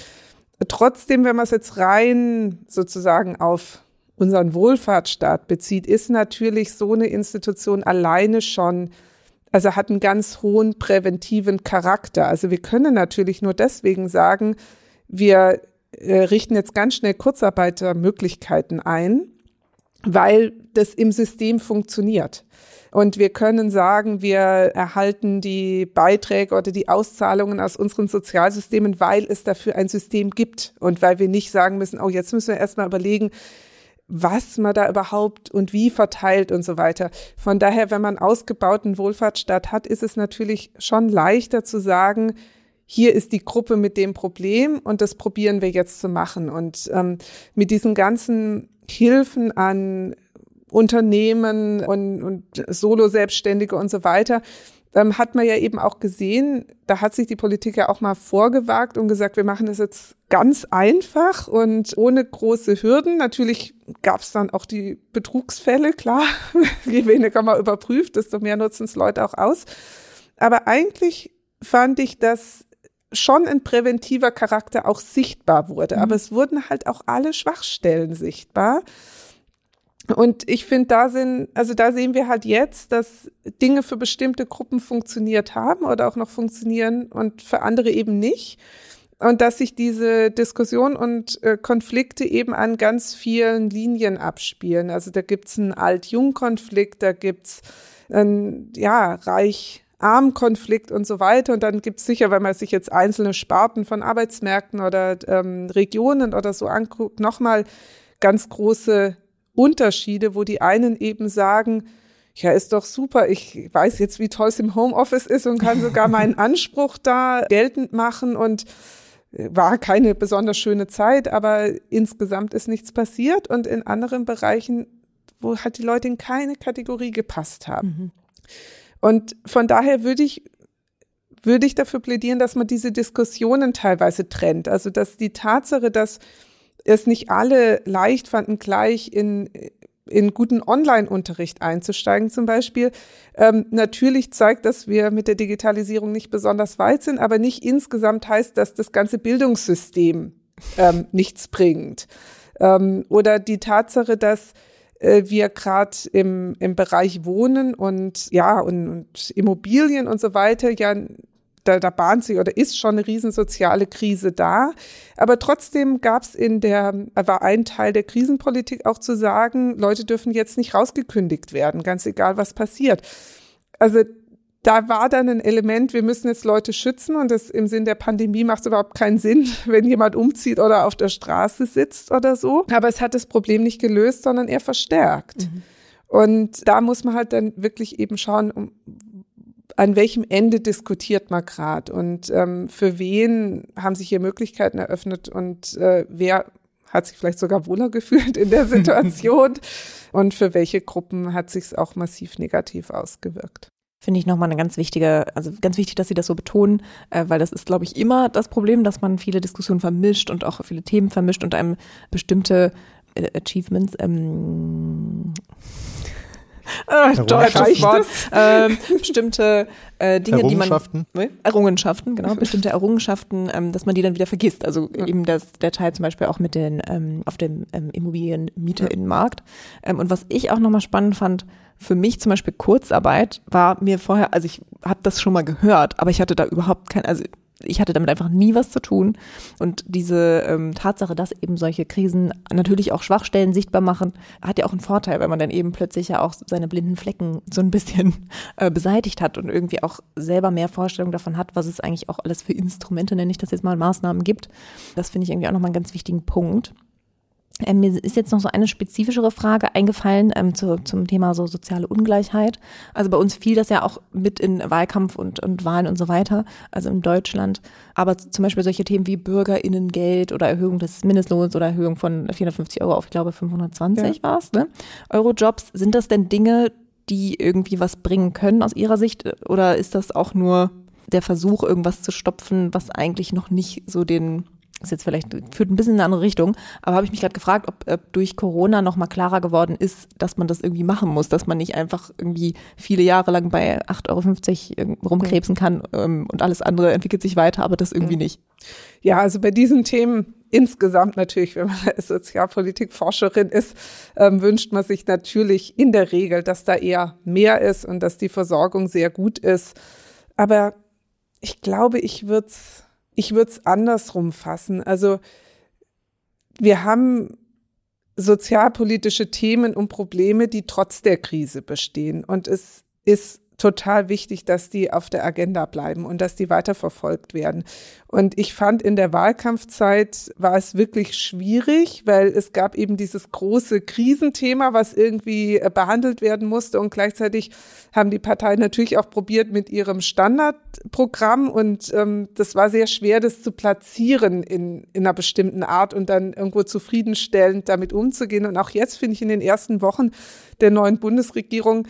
Trotzdem, wenn man es jetzt rein sozusagen auf unseren Wohlfahrtsstaat bezieht, ist natürlich so eine Institution alleine schon, also hat einen ganz hohen präventiven Charakter. Also wir können natürlich nur deswegen sagen, wir äh, richten jetzt ganz schnell Kurzarbeitermöglichkeiten ein, weil das im System funktioniert. Und wir können sagen, wir erhalten die Beiträge oder die Auszahlungen aus unseren Sozialsystemen, weil es dafür ein System gibt und weil wir nicht sagen müssen, oh, jetzt müssen wir erstmal überlegen, was man da überhaupt und wie verteilt und so weiter. Von daher, wenn man ausgebauten Wohlfahrtsstaat hat, ist es natürlich schon leichter zu sagen, hier ist die Gruppe mit dem Problem und das probieren wir jetzt zu machen. Und ähm, mit diesen ganzen Hilfen an Unternehmen und, und Solo-Selbstständige und so weiter, ähm, hat man ja eben auch gesehen, da hat sich die Politik ja auch mal vorgewagt und gesagt, wir machen das jetzt ganz einfach und ohne große Hürden. Natürlich gab es dann auch die Betrugsfälle, klar. Je weniger man überprüft, desto mehr nutzen es Leute auch aus. Aber eigentlich fand ich, dass schon ein präventiver Charakter auch sichtbar wurde. Mhm. Aber es wurden halt auch alle Schwachstellen sichtbar. Und ich finde, da sind, also da sehen wir halt jetzt, dass Dinge für bestimmte Gruppen funktioniert haben oder auch noch funktionieren und für andere eben nicht. Und dass sich diese Diskussion und äh, Konflikte eben an ganz vielen Linien abspielen. Also da gibt's einen Alt-Jung-Konflikt, da gibt's einen, ja, Reich-Arm-Konflikt und so weiter. Und dann gibt's sicher, wenn man sich jetzt einzelne Sparten von Arbeitsmärkten oder ähm, Regionen oder so anguckt, nochmal ganz große Unterschiede, wo die einen eben sagen, ja, ist doch super, ich weiß jetzt, wie toll es im Homeoffice ist und kann sogar meinen Anspruch da geltend machen und äh, war keine besonders schöne Zeit, aber insgesamt ist nichts passiert und in anderen Bereichen, wo halt die Leute in keine Kategorie gepasst haben. Mhm. Und von daher würde ich würde ich dafür plädieren, dass man diese Diskussionen teilweise trennt. Also dass die Tatsache, dass es nicht alle leicht fanden, gleich in, in guten Online-Unterricht einzusteigen zum Beispiel. Ähm, natürlich zeigt, dass wir mit der Digitalisierung nicht besonders weit sind, aber nicht insgesamt heißt, dass das ganze Bildungssystem ähm, nichts bringt. Ähm, oder die Tatsache, dass äh, wir gerade im, im Bereich Wohnen und ja und, und Immobilien und so weiter ja da, da bahnt sich oder ist schon eine riesensoziale Krise da. Aber trotzdem gab es in der, war ein Teil der Krisenpolitik auch zu sagen, Leute dürfen jetzt nicht rausgekündigt werden, ganz egal was passiert. Also da war dann ein Element, wir müssen jetzt Leute schützen und das im Sinn der Pandemie macht es überhaupt keinen Sinn, wenn jemand umzieht oder auf der Straße sitzt oder so. Aber es hat das Problem nicht gelöst, sondern eher verstärkt. Mhm. Und da muss man halt dann wirklich eben schauen, an welchem Ende diskutiert man gerade und ähm, für wen haben sich hier Möglichkeiten eröffnet und äh, wer hat sich vielleicht sogar wohler gefühlt in der Situation und für welche Gruppen hat sich es auch massiv negativ ausgewirkt. Finde ich nochmal eine ganz wichtige, also ganz wichtig, dass Sie das so betonen, äh, weil das ist, glaube ich, immer das Problem, dass man viele Diskussionen vermischt und auch viele Themen vermischt und einem bestimmte äh, Achievements, ähm, Äh, deutsches Wort. Ähm, bestimmte äh, Dinge, die man Errungenschaften? Ne? Errungenschaften, genau, bestimmte Errungenschaften, ähm, dass man die dann wieder vergisst. Also eben das, der Teil zum Beispiel auch mit den ähm, auf dem ähm, Immobilienmieterinnenmarkt. Ähm, und was ich auch nochmal spannend fand, für mich zum Beispiel Kurzarbeit war mir vorher, also ich habe das schon mal gehört, aber ich hatte da überhaupt kein, also ich hatte damit einfach nie was zu tun. Und diese ähm, Tatsache, dass eben solche Krisen natürlich auch Schwachstellen sichtbar machen, hat ja auch einen Vorteil, weil man dann eben plötzlich ja auch seine blinden Flecken so ein bisschen äh, beseitigt hat und irgendwie auch selber mehr Vorstellung davon hat, was es eigentlich auch alles für Instrumente, nenne ich das jetzt mal, Maßnahmen gibt. Das finde ich irgendwie auch nochmal einen ganz wichtigen Punkt. Ähm, mir ist jetzt noch so eine spezifischere Frage eingefallen ähm, zu, zum Thema so soziale Ungleichheit. Also bei uns fiel das ja auch mit in Wahlkampf und, und Wahlen und so weiter, also in Deutschland. Aber zum Beispiel solche Themen wie Bürgerinnengeld oder Erhöhung des Mindestlohns oder Erhöhung von 450 Euro auf, ich glaube, 520 ja. war es, ne? Eurojobs, sind das denn Dinge, die irgendwie was bringen können aus Ihrer Sicht? Oder ist das auch nur der Versuch, irgendwas zu stopfen, was eigentlich noch nicht so den ist jetzt vielleicht führt ein bisschen in eine andere Richtung, aber habe ich mich gerade gefragt, ob, ob durch Corona noch mal klarer geworden ist, dass man das irgendwie machen muss, dass man nicht einfach irgendwie viele Jahre lang bei 8,50 Euro rumkrebsen kann ähm, und alles andere entwickelt sich weiter, aber das irgendwie nicht. Ja, also bei diesen Themen insgesamt natürlich, wenn man als Sozialpolitikforscherin ist, ähm, wünscht man sich natürlich in der Regel, dass da eher mehr ist und dass die Versorgung sehr gut ist. Aber ich glaube, ich würde es ich würde es andersrum fassen. Also wir haben sozialpolitische Themen und Probleme, die trotz der Krise bestehen. Und es ist total wichtig, dass die auf der Agenda bleiben und dass die weiterverfolgt werden. Und ich fand in der Wahlkampfzeit war es wirklich schwierig, weil es gab eben dieses große Krisenthema, was irgendwie äh, behandelt werden musste und gleichzeitig haben die Parteien natürlich auch probiert mit ihrem Standardprogramm und ähm, das war sehr schwer, das zu platzieren in, in einer bestimmten Art und dann irgendwo zufriedenstellend damit umzugehen. Und auch jetzt finde ich in den ersten Wochen der neuen Bundesregierung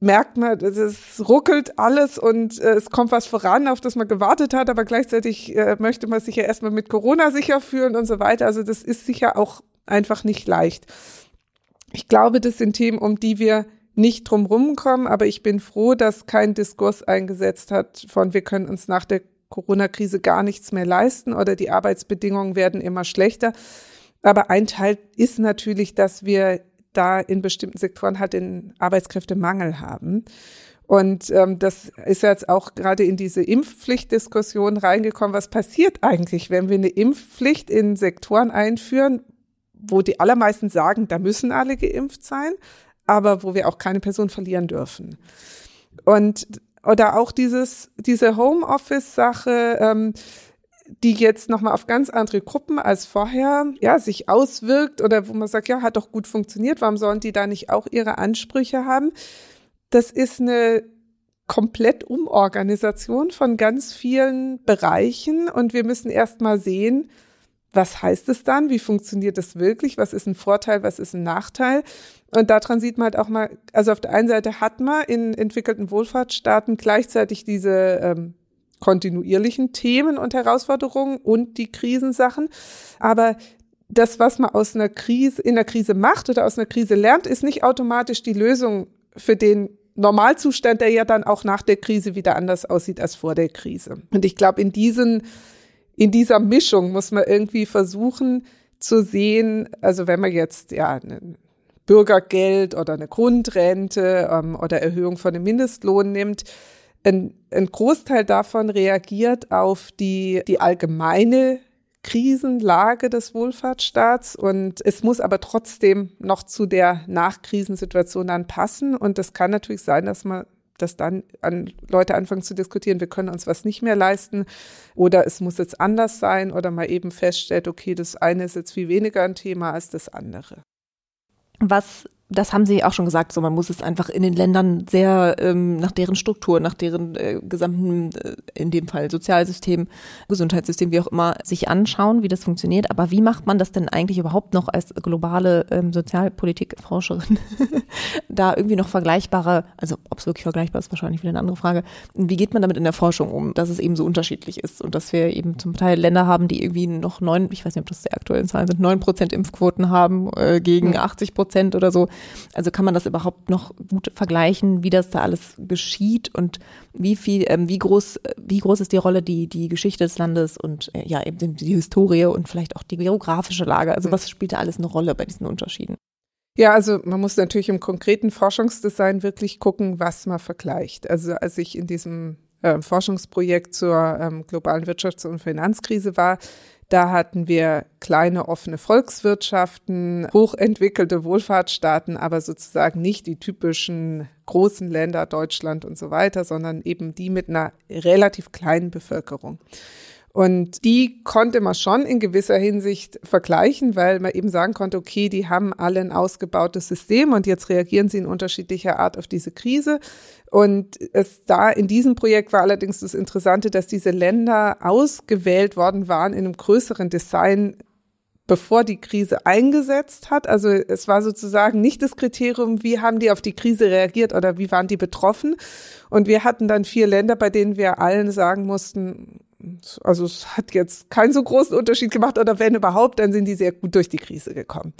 merkt man, es ruckelt alles und äh, es kommt was voran, auf das man gewartet hat, aber gleichzeitig äh, möchte man sich ja erstmal mit Corona sicher fühlen und so weiter. Also das ist sicher auch einfach nicht leicht. Ich glaube, das sind Themen, um die wir nicht drum rumkommen, aber ich bin froh, dass kein Diskurs eingesetzt hat von wir können uns nach der Corona-Krise gar nichts mehr leisten oder die Arbeitsbedingungen werden immer schlechter. Aber ein Teil ist natürlich, dass wir da in bestimmten Sektoren halt den Arbeitskräftemangel haben. Und ähm, das ist jetzt auch gerade in diese Impfpflichtdiskussion reingekommen. Was passiert eigentlich, wenn wir eine Impfpflicht in Sektoren einführen, wo die allermeisten sagen, da müssen alle geimpft sein, aber wo wir auch keine Person verlieren dürfen? Und oder auch dieses diese Homeoffice-Sache. Ähm, die jetzt nochmal auf ganz andere Gruppen als vorher, ja, sich auswirkt oder wo man sagt, ja, hat doch gut funktioniert, warum sollen die da nicht auch ihre Ansprüche haben? Das ist eine komplett Umorganisation von ganz vielen Bereichen und wir müssen erst mal sehen, was heißt es dann? Wie funktioniert das wirklich? Was ist ein Vorteil? Was ist ein Nachteil? Und daran sieht man halt auch mal, also auf der einen Seite hat man in entwickelten Wohlfahrtsstaaten gleichzeitig diese ähm, kontinuierlichen Themen und Herausforderungen und die Krisensachen. Aber das, was man aus einer Krise, in einer Krise macht oder aus einer Krise lernt, ist nicht automatisch die Lösung für den Normalzustand, der ja dann auch nach der Krise wieder anders aussieht als vor der Krise. Und ich glaube, in diesen, in dieser Mischung muss man irgendwie versuchen zu sehen, also wenn man jetzt ja ein Bürgergeld oder eine Grundrente ähm, oder Erhöhung von dem Mindestlohn nimmt, ein, ein Großteil davon reagiert auf die, die allgemeine Krisenlage des Wohlfahrtsstaats. Und es muss aber trotzdem noch zu der Nachkrisensituation dann passen. Und es kann natürlich sein, dass man dass dann an Leute anfangen zu diskutieren, wir können uns was nicht mehr leisten. Oder es muss jetzt anders sein. Oder man eben feststellt, okay, das eine ist jetzt viel weniger ein Thema als das andere. Was das haben Sie auch schon gesagt, so man muss es einfach in den Ländern sehr ähm, nach deren Struktur, nach deren äh, gesamten, äh, in dem Fall Sozialsystem, Gesundheitssystem, wie auch immer, sich anschauen, wie das funktioniert. Aber wie macht man das denn eigentlich überhaupt noch als globale ähm, Sozialpolitikforscherin da irgendwie noch vergleichbare, also ob es wirklich vergleichbar ist, wahrscheinlich wieder eine andere Frage. Wie geht man damit in der Forschung um, dass es eben so unterschiedlich ist und dass wir eben zum Teil Länder haben, die irgendwie noch neun, ich weiß nicht, ob das die aktuellen Zahlen sind, neun Prozent Impfquoten haben äh, gegen 80 Prozent oder so. Also kann man das überhaupt noch gut vergleichen, wie das da alles geschieht und wie viel, ähm, wie groß, wie groß ist die Rolle, die, die Geschichte des Landes und äh, ja, eben die, die Historie und vielleicht auch die geografische Lage. Also was spielt da alles eine Rolle bei diesen Unterschieden? Ja, also man muss natürlich im konkreten Forschungsdesign wirklich gucken, was man vergleicht. Also als ich in diesem äh, Forschungsprojekt zur ähm, globalen Wirtschafts- und Finanzkrise war, da hatten wir kleine offene Volkswirtschaften, hochentwickelte Wohlfahrtsstaaten, aber sozusagen nicht die typischen großen Länder, Deutschland und so weiter, sondern eben die mit einer relativ kleinen Bevölkerung. Und die konnte man schon in gewisser Hinsicht vergleichen, weil man eben sagen konnte, okay, die haben alle ein ausgebautes System und jetzt reagieren sie in unterschiedlicher Art auf diese Krise. Und es da in diesem Projekt war allerdings das Interessante, dass diese Länder ausgewählt worden waren in einem größeren Design bevor die Krise eingesetzt hat. Also es war sozusagen nicht das Kriterium, wie haben die auf die Krise reagiert oder wie waren die betroffen. Und wir hatten dann vier Länder, bei denen wir allen sagen mussten, also es hat jetzt keinen so großen Unterschied gemacht oder wenn überhaupt, dann sind die sehr gut durch die Krise gekommen.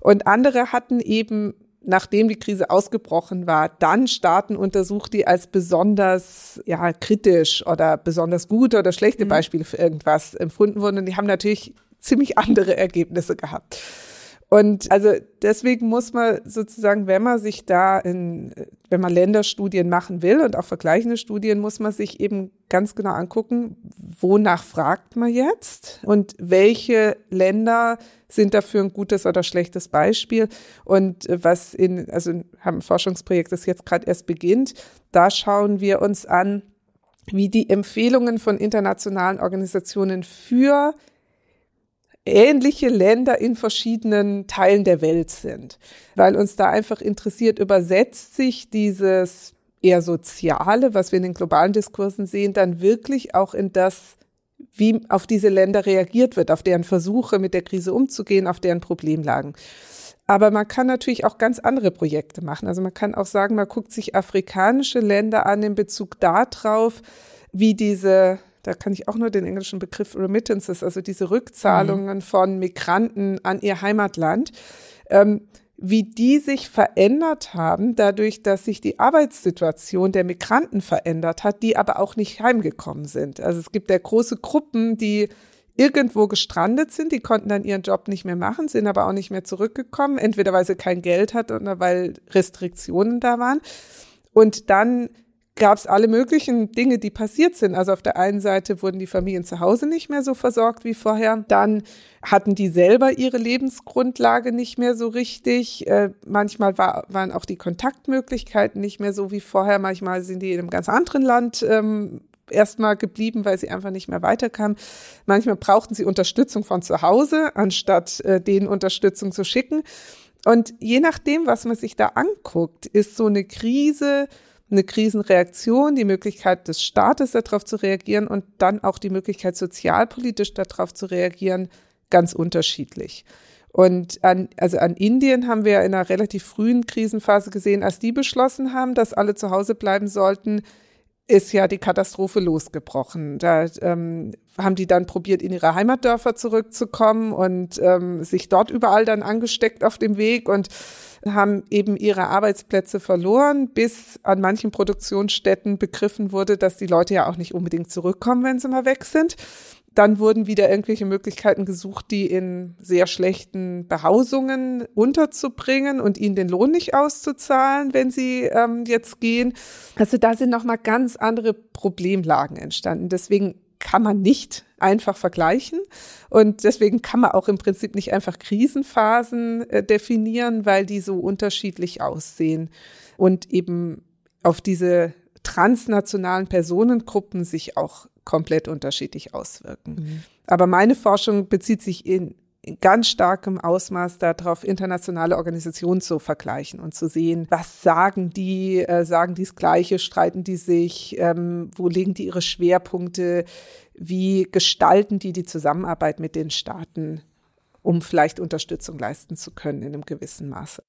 Und andere hatten eben, nachdem die Krise ausgebrochen war, dann Staaten untersucht, die als besonders ja, kritisch oder besonders gute oder schlechte mhm. Beispiele für irgendwas empfunden wurden. Und die haben natürlich ziemlich andere Ergebnisse gehabt. Und also deswegen muss man sozusagen, wenn man sich da in, wenn man Länderstudien machen will und auch vergleichende Studien, muss man sich eben ganz genau angucken, wonach fragt man jetzt und welche Länder sind dafür ein gutes oder schlechtes Beispiel. Und was in, also haben ein Forschungsprojekt, das jetzt gerade erst beginnt, da schauen wir uns an, wie die Empfehlungen von internationalen Organisationen für ähnliche Länder in verschiedenen Teilen der Welt sind, weil uns da einfach interessiert, übersetzt sich dieses eher soziale, was wir in den globalen Diskursen sehen, dann wirklich auch in das, wie auf diese Länder reagiert wird, auf deren Versuche mit der Krise umzugehen, auf deren Problemlagen. Aber man kann natürlich auch ganz andere Projekte machen. Also man kann auch sagen, man guckt sich afrikanische Länder an in Bezug darauf, wie diese da kann ich auch nur den englischen Begriff Remittances, also diese Rückzahlungen mhm. von Migranten an ihr Heimatland, ähm, wie die sich verändert haben, dadurch, dass sich die Arbeitssituation der Migranten verändert hat, die aber auch nicht heimgekommen sind. Also es gibt ja große Gruppen, die irgendwo gestrandet sind, die konnten dann ihren Job nicht mehr machen, sind aber auch nicht mehr zurückgekommen, entweder weil sie kein Geld hatten oder weil Restriktionen da waren. Und dann gab es alle möglichen Dinge, die passiert sind. Also auf der einen Seite wurden die Familien zu Hause nicht mehr so versorgt wie vorher. Dann hatten die selber ihre Lebensgrundlage nicht mehr so richtig. Äh, manchmal war, waren auch die Kontaktmöglichkeiten nicht mehr so wie vorher. Manchmal sind die in einem ganz anderen Land ähm, erstmal geblieben, weil sie einfach nicht mehr weiterkamen. Manchmal brauchten sie Unterstützung von zu Hause, anstatt äh, denen Unterstützung zu schicken. Und je nachdem, was man sich da anguckt, ist so eine Krise eine Krisenreaktion, die Möglichkeit des Staates darauf zu reagieren und dann auch die Möglichkeit sozialpolitisch darauf zu reagieren, ganz unterschiedlich. Und an, also an Indien haben wir in einer relativ frühen Krisenphase gesehen, als die beschlossen haben, dass alle zu Hause bleiben sollten, ist ja die Katastrophe losgebrochen. Da ähm, haben die dann probiert, in ihre Heimatdörfer zurückzukommen und ähm, sich dort überall dann angesteckt auf dem Weg und haben eben ihre Arbeitsplätze verloren, bis an manchen Produktionsstätten begriffen wurde, dass die Leute ja auch nicht unbedingt zurückkommen, wenn sie mal weg sind. Dann wurden wieder irgendwelche Möglichkeiten gesucht, die in sehr schlechten Behausungen unterzubringen und ihnen den Lohn nicht auszuzahlen, wenn sie ähm, jetzt gehen. Also da sind nochmal ganz andere Problemlagen entstanden. Deswegen kann man nicht einfach vergleichen. Und deswegen kann man auch im Prinzip nicht einfach Krisenphasen äh, definieren, weil die so unterschiedlich aussehen und eben auf diese transnationalen Personengruppen sich auch komplett unterschiedlich auswirken. Mhm. Aber meine Forschung bezieht sich in ganz starkem Ausmaß darauf, internationale Organisationen zu vergleichen und zu sehen, was sagen die, äh, sagen die das Gleiche, streiten die sich, ähm, wo legen die ihre Schwerpunkte, wie gestalten die die Zusammenarbeit mit den Staaten, um vielleicht Unterstützung leisten zu können in einem gewissen Maße.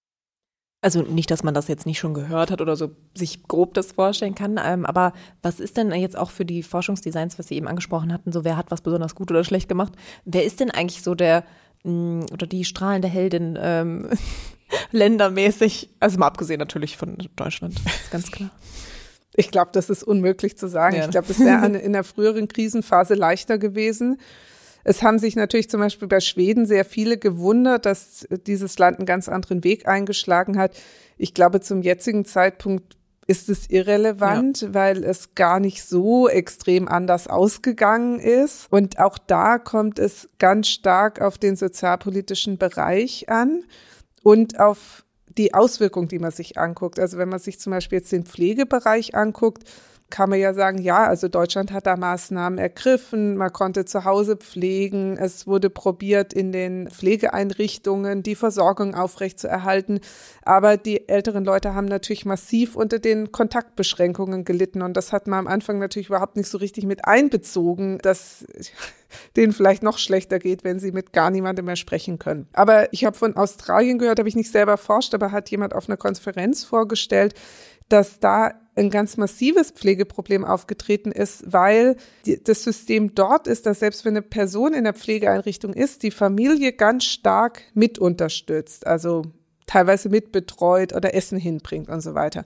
Also nicht, dass man das jetzt nicht schon gehört hat oder so sich grob das vorstellen kann, ähm, aber was ist denn jetzt auch für die Forschungsdesigns, was Sie eben angesprochen hatten, so wer hat was besonders gut oder schlecht gemacht? Wer ist denn eigentlich so der mh, oder die strahlende Heldin ähm, ländermäßig? Also mal abgesehen natürlich von Deutschland, ist ganz klar. Ich glaube, das ist unmöglich zu sagen. Ja. Ich glaube, es wäre in der früheren Krisenphase leichter gewesen. Es haben sich natürlich zum Beispiel bei Schweden sehr viele gewundert, dass dieses Land einen ganz anderen Weg eingeschlagen hat. Ich glaube, zum jetzigen Zeitpunkt ist es irrelevant, ja. weil es gar nicht so extrem anders ausgegangen ist. Und auch da kommt es ganz stark auf den sozialpolitischen Bereich an und auf die Auswirkung, die man sich anguckt. Also wenn man sich zum Beispiel jetzt den Pflegebereich anguckt, kann man ja sagen, ja, also Deutschland hat da Maßnahmen ergriffen, man konnte zu Hause pflegen, es wurde probiert, in den Pflegeeinrichtungen die Versorgung aufrechtzuerhalten, aber die älteren Leute haben natürlich massiv unter den Kontaktbeschränkungen gelitten und das hat man am Anfang natürlich überhaupt nicht so richtig mit einbezogen, dass denen vielleicht noch schlechter geht, wenn sie mit gar niemandem mehr sprechen können. Aber ich habe von Australien gehört, habe ich nicht selber forscht, aber hat jemand auf einer Konferenz vorgestellt, dass da ein ganz massives Pflegeproblem aufgetreten ist, weil die, das System dort ist, dass selbst wenn eine Person in der Pflegeeinrichtung ist, die Familie ganz stark mit unterstützt, also teilweise mitbetreut oder Essen hinbringt und so weiter.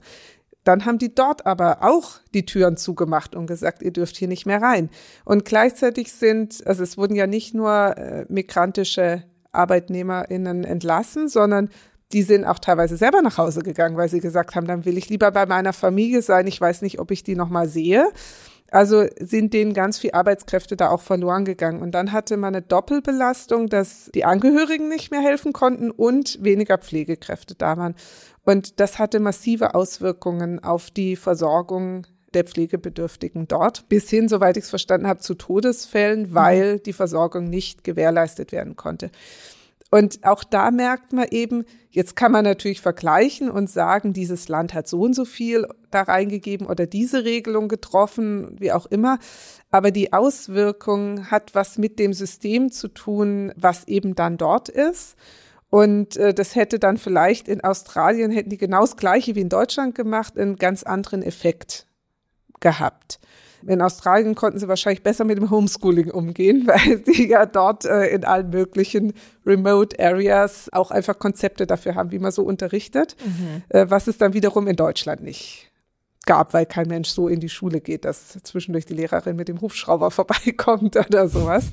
Dann haben die dort aber auch die Türen zugemacht und gesagt, ihr dürft hier nicht mehr rein. Und gleichzeitig sind, also es wurden ja nicht nur äh, migrantische ArbeitnehmerInnen entlassen, sondern die sind auch teilweise selber nach Hause gegangen, weil sie gesagt haben, dann will ich lieber bei meiner Familie sein. Ich weiß nicht, ob ich die noch mal sehe. Also sind denen ganz viel Arbeitskräfte da auch verloren gegangen. Und dann hatte man eine Doppelbelastung, dass die Angehörigen nicht mehr helfen konnten und weniger Pflegekräfte da waren. Und das hatte massive Auswirkungen auf die Versorgung der Pflegebedürftigen dort, bis hin, soweit ich es verstanden habe, zu Todesfällen, weil die Versorgung nicht gewährleistet werden konnte. Und auch da merkt man eben, jetzt kann man natürlich vergleichen und sagen, dieses Land hat so und so viel da reingegeben oder diese Regelung getroffen, wie auch immer. Aber die Auswirkung hat was mit dem System zu tun, was eben dann dort ist. Und äh, das hätte dann vielleicht in Australien, hätten die genau das Gleiche wie in Deutschland gemacht, einen ganz anderen Effekt gehabt. In Australien konnten sie wahrscheinlich besser mit dem Homeschooling umgehen, weil sie ja dort äh, in allen möglichen Remote Areas auch einfach Konzepte dafür haben, wie man so unterrichtet, mhm. äh, was es dann wiederum in Deutschland nicht gab, weil kein Mensch so in die Schule geht, dass zwischendurch die Lehrerin mit dem Hubschrauber vorbeikommt oder sowas.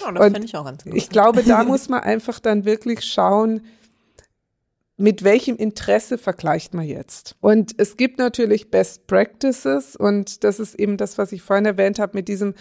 Ja, das finde ich auch ganz gut. Ich glaube, da muss man einfach dann wirklich schauen, mit welchem Interesse vergleicht man jetzt? Und es gibt natürlich Best Practices und das ist eben das, was ich vorhin erwähnt habe, mit diesem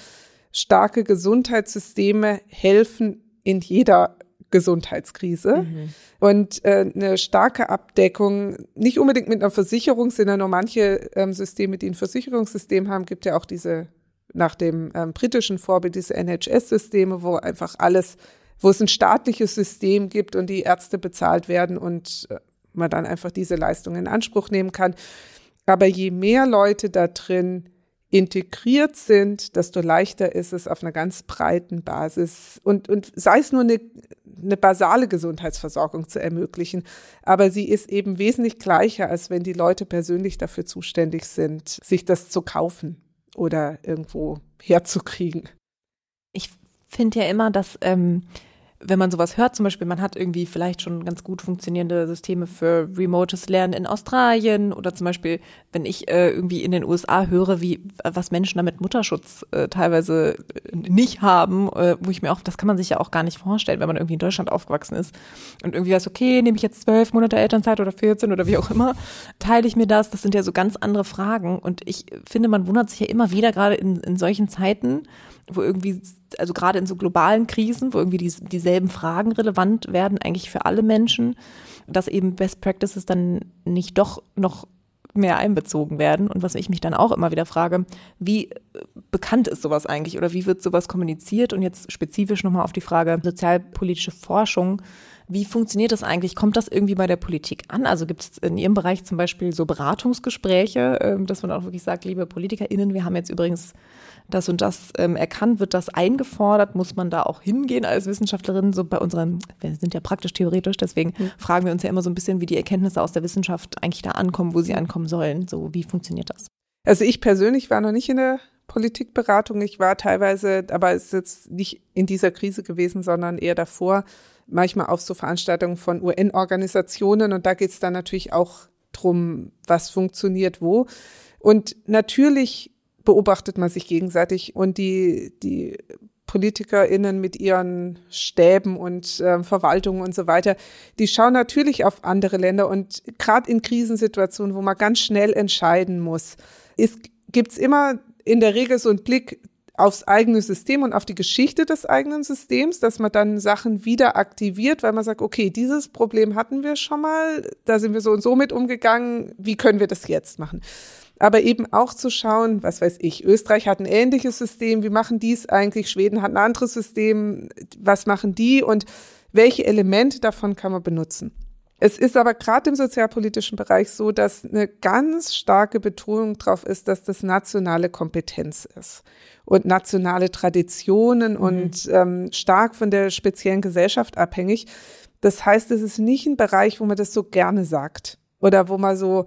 starke Gesundheitssysteme helfen in jeder Gesundheitskrise. Mhm. Und äh, eine starke Abdeckung, nicht unbedingt mit einer Versicherung, sind ja nur manche ähm, Systeme, die ein Versicherungssystem haben, gibt ja auch diese nach dem ähm, britischen Vorbild diese NHS-Systeme, wo einfach alles wo es ein staatliches System gibt und die Ärzte bezahlt werden und äh, man dann einfach diese Leistung in Anspruch nehmen kann. Aber je mehr Leute da drin integriert sind, desto leichter ist es auf einer ganz breiten Basis und, und sei es nur eine, eine basale Gesundheitsversorgung zu ermöglichen. Aber sie ist eben wesentlich gleicher, als wenn die Leute persönlich dafür zuständig sind, sich das zu kaufen oder irgendwo herzukriegen. Ich finde ja immer, dass ähm, wenn man sowas hört, zum Beispiel, man hat irgendwie vielleicht schon ganz gut funktionierende Systeme für remotes Lernen in Australien oder zum Beispiel, wenn ich äh, irgendwie in den USA höre, wie was Menschen damit Mutterschutz äh, teilweise nicht haben, äh, wo ich mir auch, das kann man sich ja auch gar nicht vorstellen, wenn man irgendwie in Deutschland aufgewachsen ist und irgendwie weiß, okay, nehme ich jetzt zwölf Monate Elternzeit oder 14 oder wie auch immer, teile ich mir das, das sind ja so ganz andere Fragen und ich finde, man wundert sich ja immer wieder gerade in, in solchen Zeiten, wo irgendwie, also gerade in so globalen Krisen, wo irgendwie die, dieselben Fragen relevant werden, eigentlich für alle Menschen, dass eben Best Practices dann nicht doch noch mehr einbezogen werden. Und was ich mich dann auch immer wieder frage, wie bekannt ist sowas eigentlich oder wie wird sowas kommuniziert? Und jetzt spezifisch nochmal auf die Frage sozialpolitische Forschung. Wie funktioniert das eigentlich? Kommt das irgendwie bei der Politik an? Also gibt es in Ihrem Bereich zum Beispiel so Beratungsgespräche, ähm, dass man auch wirklich sagt, liebe PolitikerInnen, wir haben jetzt übrigens das und das ähm, erkannt, wird das eingefordert, muss man da auch hingehen als Wissenschaftlerin? So bei unseren, wir sind ja praktisch theoretisch, deswegen mhm. fragen wir uns ja immer so ein bisschen, wie die Erkenntnisse aus der Wissenschaft eigentlich da ankommen, wo sie ankommen sollen. So, wie funktioniert das? Also ich persönlich war noch nicht in der Politikberatung. Ich war teilweise, aber es ist jetzt nicht in dieser Krise gewesen, sondern eher davor, manchmal auf so Veranstaltungen von UN-Organisationen. Und da geht es dann natürlich auch drum, was funktioniert wo. Und natürlich beobachtet man sich gegenseitig und die, die PolitikerInnen mit ihren Stäben und äh, Verwaltungen und so weiter, die schauen natürlich auf andere Länder und gerade in Krisensituationen, wo man ganz schnell entscheiden muss, gibt es immer in der Regel so einen Blick aufs eigene System und auf die Geschichte des eigenen Systems, dass man dann Sachen wieder aktiviert, weil man sagt, okay, dieses Problem hatten wir schon mal, da sind wir so und so mit umgegangen, wie können wir das jetzt machen? Aber eben auch zu schauen, was weiß ich, Österreich hat ein ähnliches System, wie machen die es eigentlich, Schweden hat ein anderes System, was machen die und welche Elemente davon kann man benutzen. Es ist aber gerade im sozialpolitischen Bereich so, dass eine ganz starke Betonung darauf ist, dass das nationale Kompetenz ist und nationale Traditionen mhm. und ähm, stark von der speziellen Gesellschaft abhängig. Das heißt, es ist nicht ein Bereich, wo man das so gerne sagt oder wo man so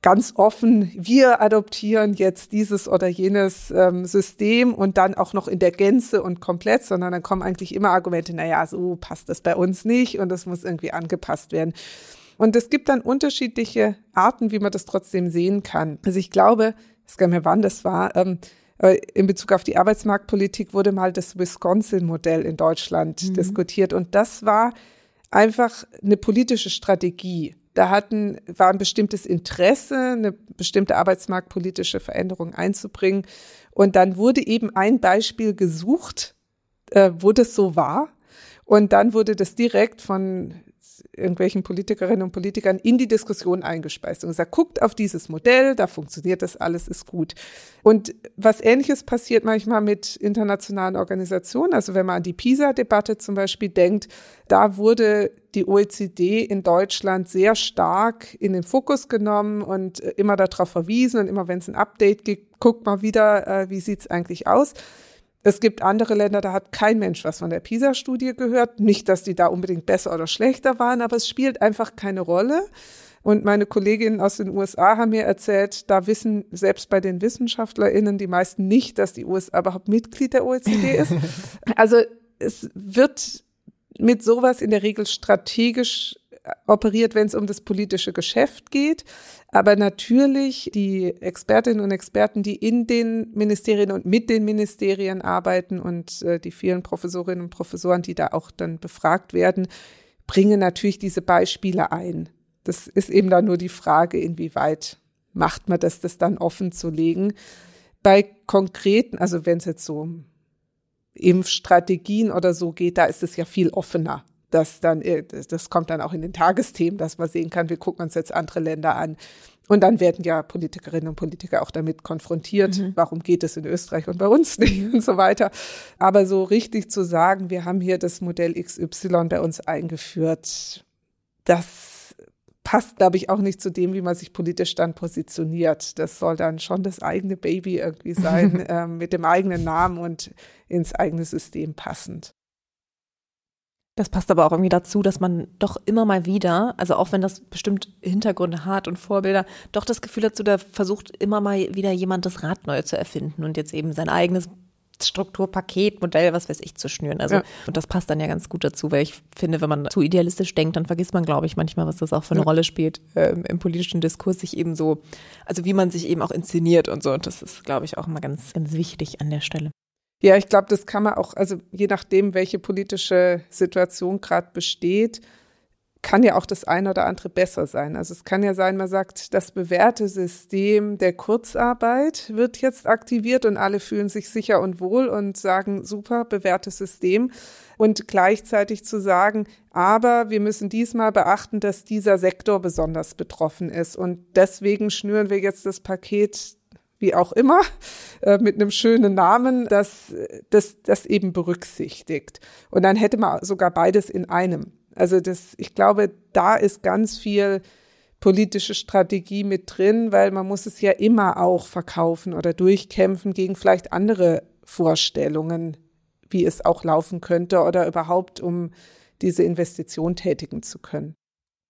ganz offen, wir adoptieren jetzt dieses oder jenes ähm, System und dann auch noch in der Gänze und komplett, sondern dann kommen eigentlich immer Argumente, naja, so passt das bei uns nicht und das muss irgendwie angepasst werden. Und es gibt dann unterschiedliche Arten, wie man das trotzdem sehen kann. Also ich glaube, ich weiß gar nicht mehr, wann das war, ähm, äh, in Bezug auf die Arbeitsmarktpolitik wurde mal das Wisconsin-Modell in Deutschland mhm. diskutiert und das war einfach eine politische Strategie. Da hatten, war ein bestimmtes Interesse, eine bestimmte arbeitsmarktpolitische Veränderung einzubringen. Und dann wurde eben ein Beispiel gesucht, äh, wo das so war. Und dann wurde das direkt von irgendwelchen Politikerinnen und Politikern in die Diskussion eingespeist und gesagt, guckt auf dieses Modell, da funktioniert das alles, ist gut. Und was ähnliches passiert manchmal mit internationalen Organisationen. Also wenn man an die PISA-Debatte zum Beispiel denkt, da wurde die OECD in Deutschland sehr stark in den Fokus genommen und immer darauf verwiesen und immer wenn es ein Update gibt, guckt mal wieder, äh, wie sieht's eigentlich aus. Es gibt andere Länder, da hat kein Mensch was von der PISA-Studie gehört. Nicht, dass die da unbedingt besser oder schlechter waren, aber es spielt einfach keine Rolle. Und meine Kolleginnen aus den USA haben mir erzählt, da wissen selbst bei den WissenschaftlerInnen die meisten nicht, dass die USA überhaupt Mitglied der OECD ist. Also es wird mit sowas in der Regel strategisch operiert, wenn es um das politische Geschäft geht. Aber natürlich die Expertinnen und Experten, die in den Ministerien und mit den Ministerien arbeiten und äh, die vielen Professorinnen und Professoren, die da auch dann befragt werden, bringen natürlich diese Beispiele ein. Das ist eben dann nur die Frage, inwieweit macht man das, das dann offen zu legen. Bei konkreten, also wenn es jetzt so Impfstrategien oder so geht, da ist es ja viel offener das dann, äh, das kommt dann auch in den Tagesthemen, dass man sehen kann, wir gucken uns jetzt andere Länder an. Und dann werden ja Politikerinnen und Politiker auch damit konfrontiert, mhm. warum geht es in Österreich und bei uns nicht und so weiter. Aber so richtig zu sagen, wir haben hier das Modell XY bei uns eingeführt, das passt, glaube ich, auch nicht zu dem, wie man sich politisch dann positioniert. Das soll dann schon das eigene Baby irgendwie sein, äh, mit dem eigenen Namen und ins eigene System passend. Das passt aber auch irgendwie dazu, dass man doch immer mal wieder, also auch wenn das bestimmt Hintergründe hat und Vorbilder, doch das Gefühl dazu, da versucht immer mal wieder jemand das Rad neu zu erfinden und jetzt eben sein eigenes Strukturpaket, Modell, was weiß ich, zu schnüren. Also, ja. und das passt dann ja ganz gut dazu, weil ich finde, wenn man zu idealistisch denkt, dann vergisst man, glaube ich, manchmal, was das auch für eine ja. Rolle spielt äh, im politischen Diskurs, sich eben so, also wie man sich eben auch inszeniert und so. Und das ist, glaube ich, auch immer ganz, ganz wichtig an der Stelle. Ja, ich glaube, das kann man auch, also je nachdem, welche politische Situation gerade besteht, kann ja auch das eine oder andere besser sein. Also es kann ja sein, man sagt, das bewährte System der Kurzarbeit wird jetzt aktiviert und alle fühlen sich sicher und wohl und sagen, super, bewährtes System. Und gleichzeitig zu sagen, aber wir müssen diesmal beachten, dass dieser Sektor besonders betroffen ist. Und deswegen schnüren wir jetzt das Paket wie auch immer, äh, mit einem schönen Namen, das, das, das eben berücksichtigt. Und dann hätte man sogar beides in einem. Also das, ich glaube, da ist ganz viel politische Strategie mit drin, weil man muss es ja immer auch verkaufen oder durchkämpfen gegen vielleicht andere Vorstellungen, wie es auch laufen könnte oder überhaupt, um diese Investition tätigen zu können.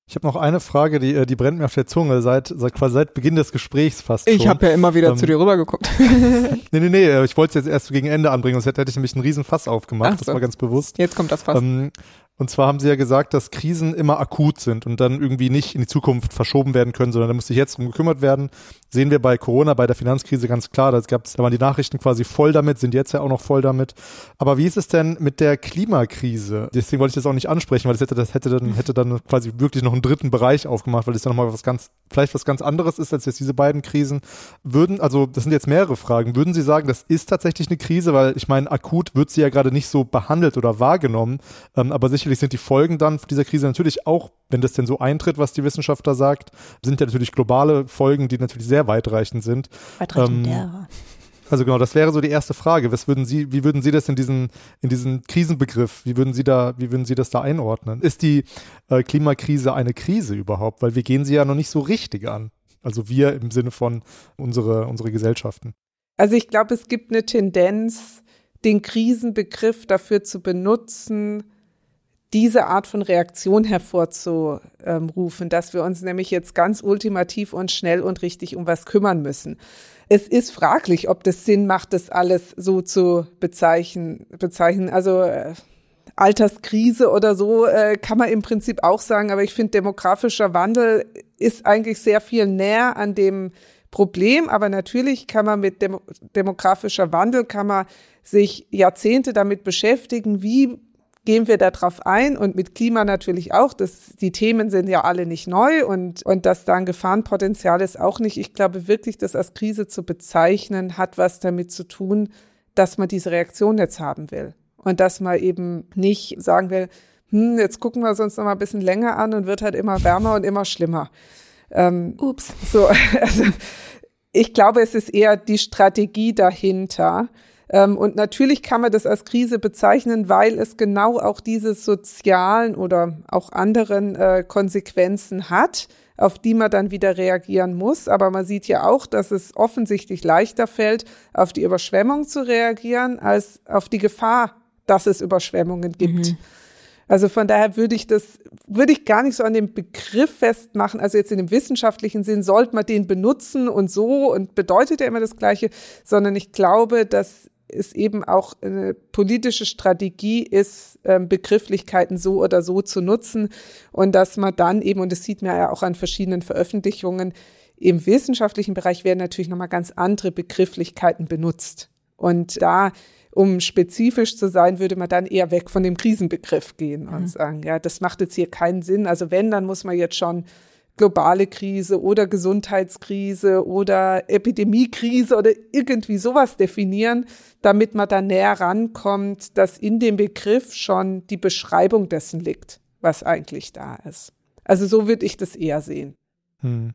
Ich habe noch eine Frage, die, äh, die brennt mir auf der Zunge, seit, seit quasi seit Beginn des Gesprächs fast. Ich habe ja immer wieder ähm, zu dir rübergeguckt. nee, nee, nee, äh, ich wollte es jetzt erst gegen Ende anbringen, sonst hätte, hätte ich nämlich einen riesen Fass aufgemacht, so. das war ganz bewusst. Jetzt kommt das Fass. Ähm, und zwar haben sie ja gesagt, dass Krisen immer akut sind und dann irgendwie nicht in die Zukunft verschoben werden können, sondern da muss sich jetzt drum gekümmert werden. Sehen wir bei Corona, bei der Finanzkrise ganz klar, da, gab's, da waren die Nachrichten quasi voll damit, sind jetzt ja auch noch voll damit. Aber wie ist es denn mit der Klimakrise? Deswegen wollte ich das auch nicht ansprechen, weil das hätte, das hätte dann, hätte dann quasi wirklich noch einen dritten Bereich aufgemacht, weil das dann nochmal was ganz, vielleicht was ganz anderes ist als jetzt diese beiden Krisen. Würden, also das sind jetzt mehrere Fragen, würden Sie sagen, das ist tatsächlich eine Krise, weil ich meine, akut wird sie ja gerade nicht so behandelt oder wahrgenommen, ähm, aber sicher sicherlich sind die Folgen dann dieser Krise natürlich auch, wenn das denn so eintritt, was die Wissenschaft da sagt, sind ja natürlich globale Folgen, die natürlich sehr weitreichend sind. Weitreichend, ähm, ja. Also genau, das wäre so die erste Frage. Was würden Sie, wie würden Sie das in diesen, in diesen Krisenbegriff, wie würden Sie da, wie würden Sie das da einordnen? Ist die äh, Klimakrise eine Krise überhaupt? Weil wir gehen sie ja noch nicht so richtig an. Also wir im Sinne von unsere, unsere Gesellschaften. Also ich glaube, es gibt eine Tendenz, den Krisenbegriff dafür zu benutzen, diese Art von Reaktion hervorzurufen, dass wir uns nämlich jetzt ganz ultimativ und schnell und richtig um was kümmern müssen. Es ist fraglich, ob das Sinn macht, das alles so zu bezeichnen. bezeichnen. Also äh, Alterskrise oder so äh, kann man im Prinzip auch sagen, aber ich finde, demografischer Wandel ist eigentlich sehr viel näher an dem Problem, aber natürlich kann man mit dem, demografischer Wandel, kann man sich Jahrzehnte damit beschäftigen, wie gehen wir darauf ein und mit Klima natürlich auch. Das, die Themen sind ja alle nicht neu und, und dass da ein Gefahrenpotenzial ist auch nicht. Ich glaube wirklich, das als Krise zu bezeichnen, hat was damit zu tun, dass man diese Reaktion jetzt haben will. Und dass man eben nicht sagen will, hm, jetzt gucken wir es uns noch mal ein bisschen länger an und wird halt immer wärmer und immer schlimmer. Ähm, Ups. So, also ich glaube, es ist eher die Strategie dahinter, und natürlich kann man das als Krise bezeichnen, weil es genau auch diese sozialen oder auch anderen äh, Konsequenzen hat, auf die man dann wieder reagieren muss. Aber man sieht ja auch, dass es offensichtlich leichter fällt, auf die Überschwemmung zu reagieren, als auf die Gefahr, dass es Überschwemmungen gibt. Mhm. Also von daher würde ich das, würde ich gar nicht so an dem Begriff festmachen. Also jetzt in dem wissenschaftlichen Sinn sollte man den benutzen und so und bedeutet ja immer das Gleiche, sondern ich glaube, dass es eben auch eine politische Strategie ist, ähm, Begrifflichkeiten so oder so zu nutzen und dass man dann eben, und das sieht man ja auch an verschiedenen Veröffentlichungen, im wissenschaftlichen Bereich werden natürlich nochmal ganz andere Begrifflichkeiten benutzt. Und da, um spezifisch zu sein, würde man dann eher weg von dem Krisenbegriff gehen mhm. und sagen, ja, das macht jetzt hier keinen Sinn. Also wenn, dann muss man jetzt schon globale Krise oder Gesundheitskrise oder Epidemiekrise oder irgendwie sowas definieren, damit man da näher rankommt, dass in dem Begriff schon die Beschreibung dessen liegt, was eigentlich da ist. Also so würde ich das eher sehen. Hm.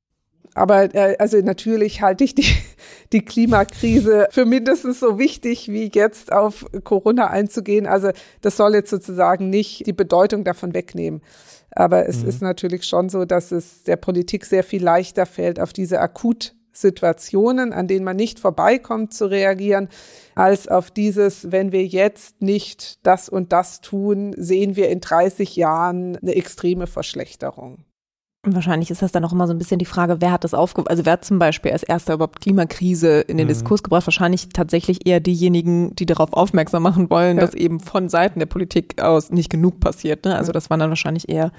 Aber äh, also natürlich halte ich die, die Klimakrise für mindestens so wichtig, wie jetzt auf Corona einzugehen. Also das soll jetzt sozusagen nicht die Bedeutung davon wegnehmen. Aber es mhm. ist natürlich schon so, dass es der Politik sehr viel leichter fällt, auf diese Akutsituationen, an denen man nicht vorbeikommt, zu reagieren, als auf dieses, wenn wir jetzt nicht das und das tun, sehen wir in 30 Jahren eine extreme Verschlechterung. Wahrscheinlich ist das dann auch immer so ein bisschen die Frage, wer hat das aufgebracht, also wer hat zum Beispiel als erster überhaupt Klimakrise in den mhm. Diskurs gebracht? Wahrscheinlich tatsächlich eher diejenigen, die darauf aufmerksam machen wollen, ja. dass eben von Seiten der Politik aus nicht genug passiert. Ne? Also das waren dann wahrscheinlich eher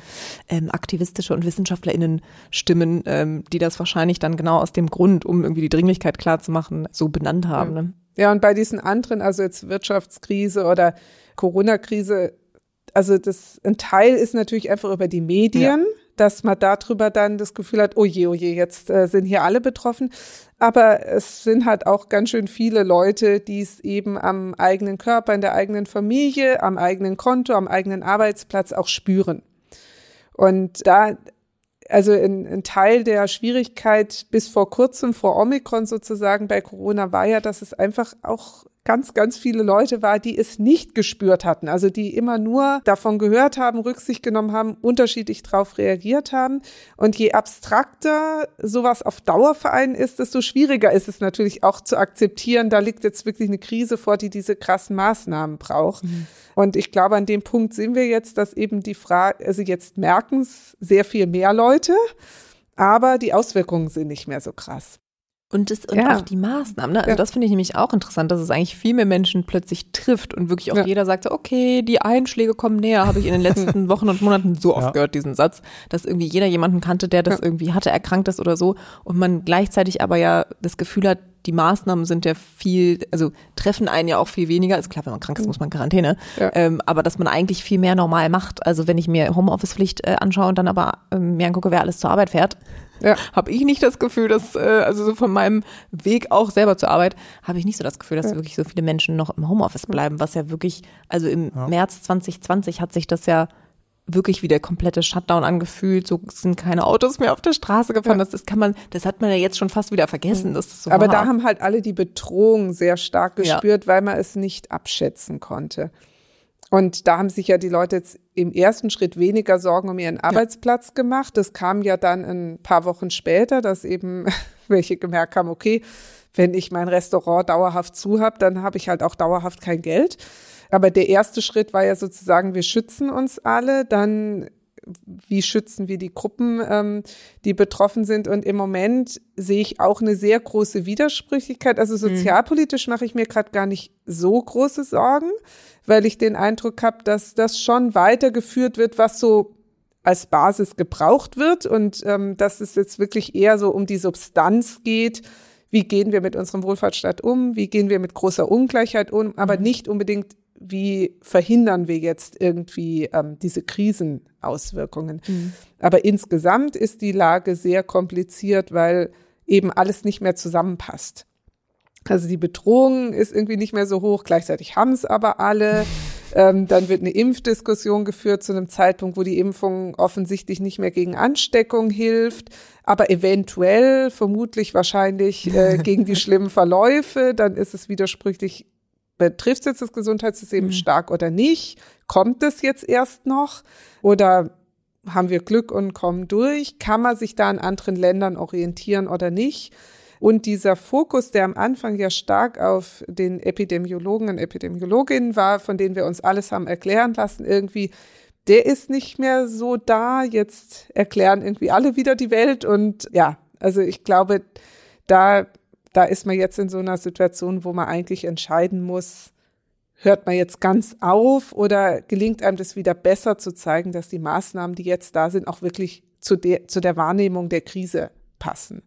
ähm, aktivistische und WissenschaftlerInnen Stimmen, ähm, die das wahrscheinlich dann genau aus dem Grund, um irgendwie die Dringlichkeit klarzumachen, so benannt haben. Ja. Ne? ja, und bei diesen anderen, also jetzt Wirtschaftskrise oder Corona-Krise, also das, ein Teil ist natürlich einfach über die Medien. Ja dass man darüber dann das Gefühl hat, oh je, oh je, jetzt äh, sind hier alle betroffen. Aber es sind halt auch ganz schön viele Leute, die es eben am eigenen Körper, in der eigenen Familie, am eigenen Konto, am eigenen Arbeitsplatz auch spüren. Und da, also ein, ein Teil der Schwierigkeit bis vor kurzem, vor Omikron sozusagen bei Corona, war ja, dass es einfach auch ganz, ganz viele Leute war, die es nicht gespürt hatten. Also die immer nur davon gehört haben, Rücksicht genommen haben, unterschiedlich darauf reagiert haben. Und je abstrakter sowas auf Dauer vereinen ist, desto schwieriger ist es natürlich auch zu akzeptieren, da liegt jetzt wirklich eine Krise vor, die diese krassen Maßnahmen braucht. Mhm. Und ich glaube, an dem Punkt sind wir jetzt, dass eben die Frage, also jetzt merken es sehr viel mehr Leute, aber die Auswirkungen sind nicht mehr so krass. Und, das, und ja. auch die Maßnahmen. Ne? Also ja. Das finde ich nämlich auch interessant, dass es eigentlich viel mehr Menschen plötzlich trifft und wirklich auch ja. jeder sagt, okay, die Einschläge kommen näher, habe ich in den letzten Wochen und Monaten so oft gehört, diesen Satz, dass irgendwie jeder jemanden kannte, der das irgendwie hatte, erkrankt ist oder so. Und man gleichzeitig aber ja das Gefühl hat, die Maßnahmen sind ja viel, also treffen einen ja auch viel weniger. Ist klar, wenn man krank ist, muss man Quarantäne. Ja. Ähm, aber dass man eigentlich viel mehr normal macht. Also wenn ich mir Homeoffice-Pflicht äh, anschaue und dann aber ähm, mir angucke, wer alles zur Arbeit fährt, ja. habe ich nicht das Gefühl, dass, äh, also so von meinem Weg auch selber zur Arbeit, habe ich nicht so das Gefühl, dass ja. wirklich so viele Menschen noch im Homeoffice bleiben, was ja wirklich, also im ja. März 2020 hat sich das ja wirklich wie der komplette Shutdown angefühlt. So sind keine Autos mehr auf der Straße gefahren. Ja. Das, das kann man, das hat man ja jetzt schon fast wieder vergessen. Mhm. Das so Aber hart. da haben halt alle die Bedrohung sehr stark gespürt, ja. weil man es nicht abschätzen konnte. Und da haben sich ja die Leute jetzt im ersten Schritt weniger Sorgen um ihren Arbeitsplatz ja. gemacht. Das kam ja dann ein paar Wochen später, dass eben welche gemerkt haben, okay, wenn ich mein Restaurant dauerhaft zu habe, dann habe ich halt auch dauerhaft kein Geld. Aber der erste Schritt war ja sozusagen, wir schützen uns alle, dann wie schützen wir die Gruppen, ähm, die betroffen sind. Und im Moment sehe ich auch eine sehr große Widersprüchlichkeit. Also mhm. sozialpolitisch mache ich mir gerade gar nicht so große Sorgen weil ich den Eindruck habe, dass das schon weitergeführt wird, was so als Basis gebraucht wird und ähm, dass es jetzt wirklich eher so um die Substanz geht. Wie gehen wir mit unserem Wohlfahrtsstaat um? Wie gehen wir mit großer Ungleichheit um? Aber mhm. nicht unbedingt, wie verhindern wir jetzt irgendwie ähm, diese Krisenauswirkungen. Mhm. Aber insgesamt ist die Lage sehr kompliziert, weil eben alles nicht mehr zusammenpasst. Also die Bedrohung ist irgendwie nicht mehr so hoch, gleichzeitig haben es aber alle. Ähm, dann wird eine Impfdiskussion geführt zu einem Zeitpunkt, wo die Impfung offensichtlich nicht mehr gegen Ansteckung hilft, aber eventuell, vermutlich wahrscheinlich äh, gegen die schlimmen Verläufe. Dann ist es widersprüchlich, betrifft es jetzt das Gesundheitssystem mhm. stark oder nicht? Kommt es jetzt erst noch? Oder haben wir Glück und kommen durch? Kann man sich da an anderen Ländern orientieren oder nicht? Und dieser Fokus, der am Anfang ja stark auf den Epidemiologen und Epidemiologinnen war, von denen wir uns alles haben erklären lassen, irgendwie, der ist nicht mehr so da. Jetzt erklären irgendwie alle wieder die Welt. Und ja, also ich glaube, da, da ist man jetzt in so einer Situation, wo man eigentlich entscheiden muss, hört man jetzt ganz auf oder gelingt einem das wieder besser zu zeigen, dass die Maßnahmen, die jetzt da sind, auch wirklich zu der, zu der Wahrnehmung der Krise passen.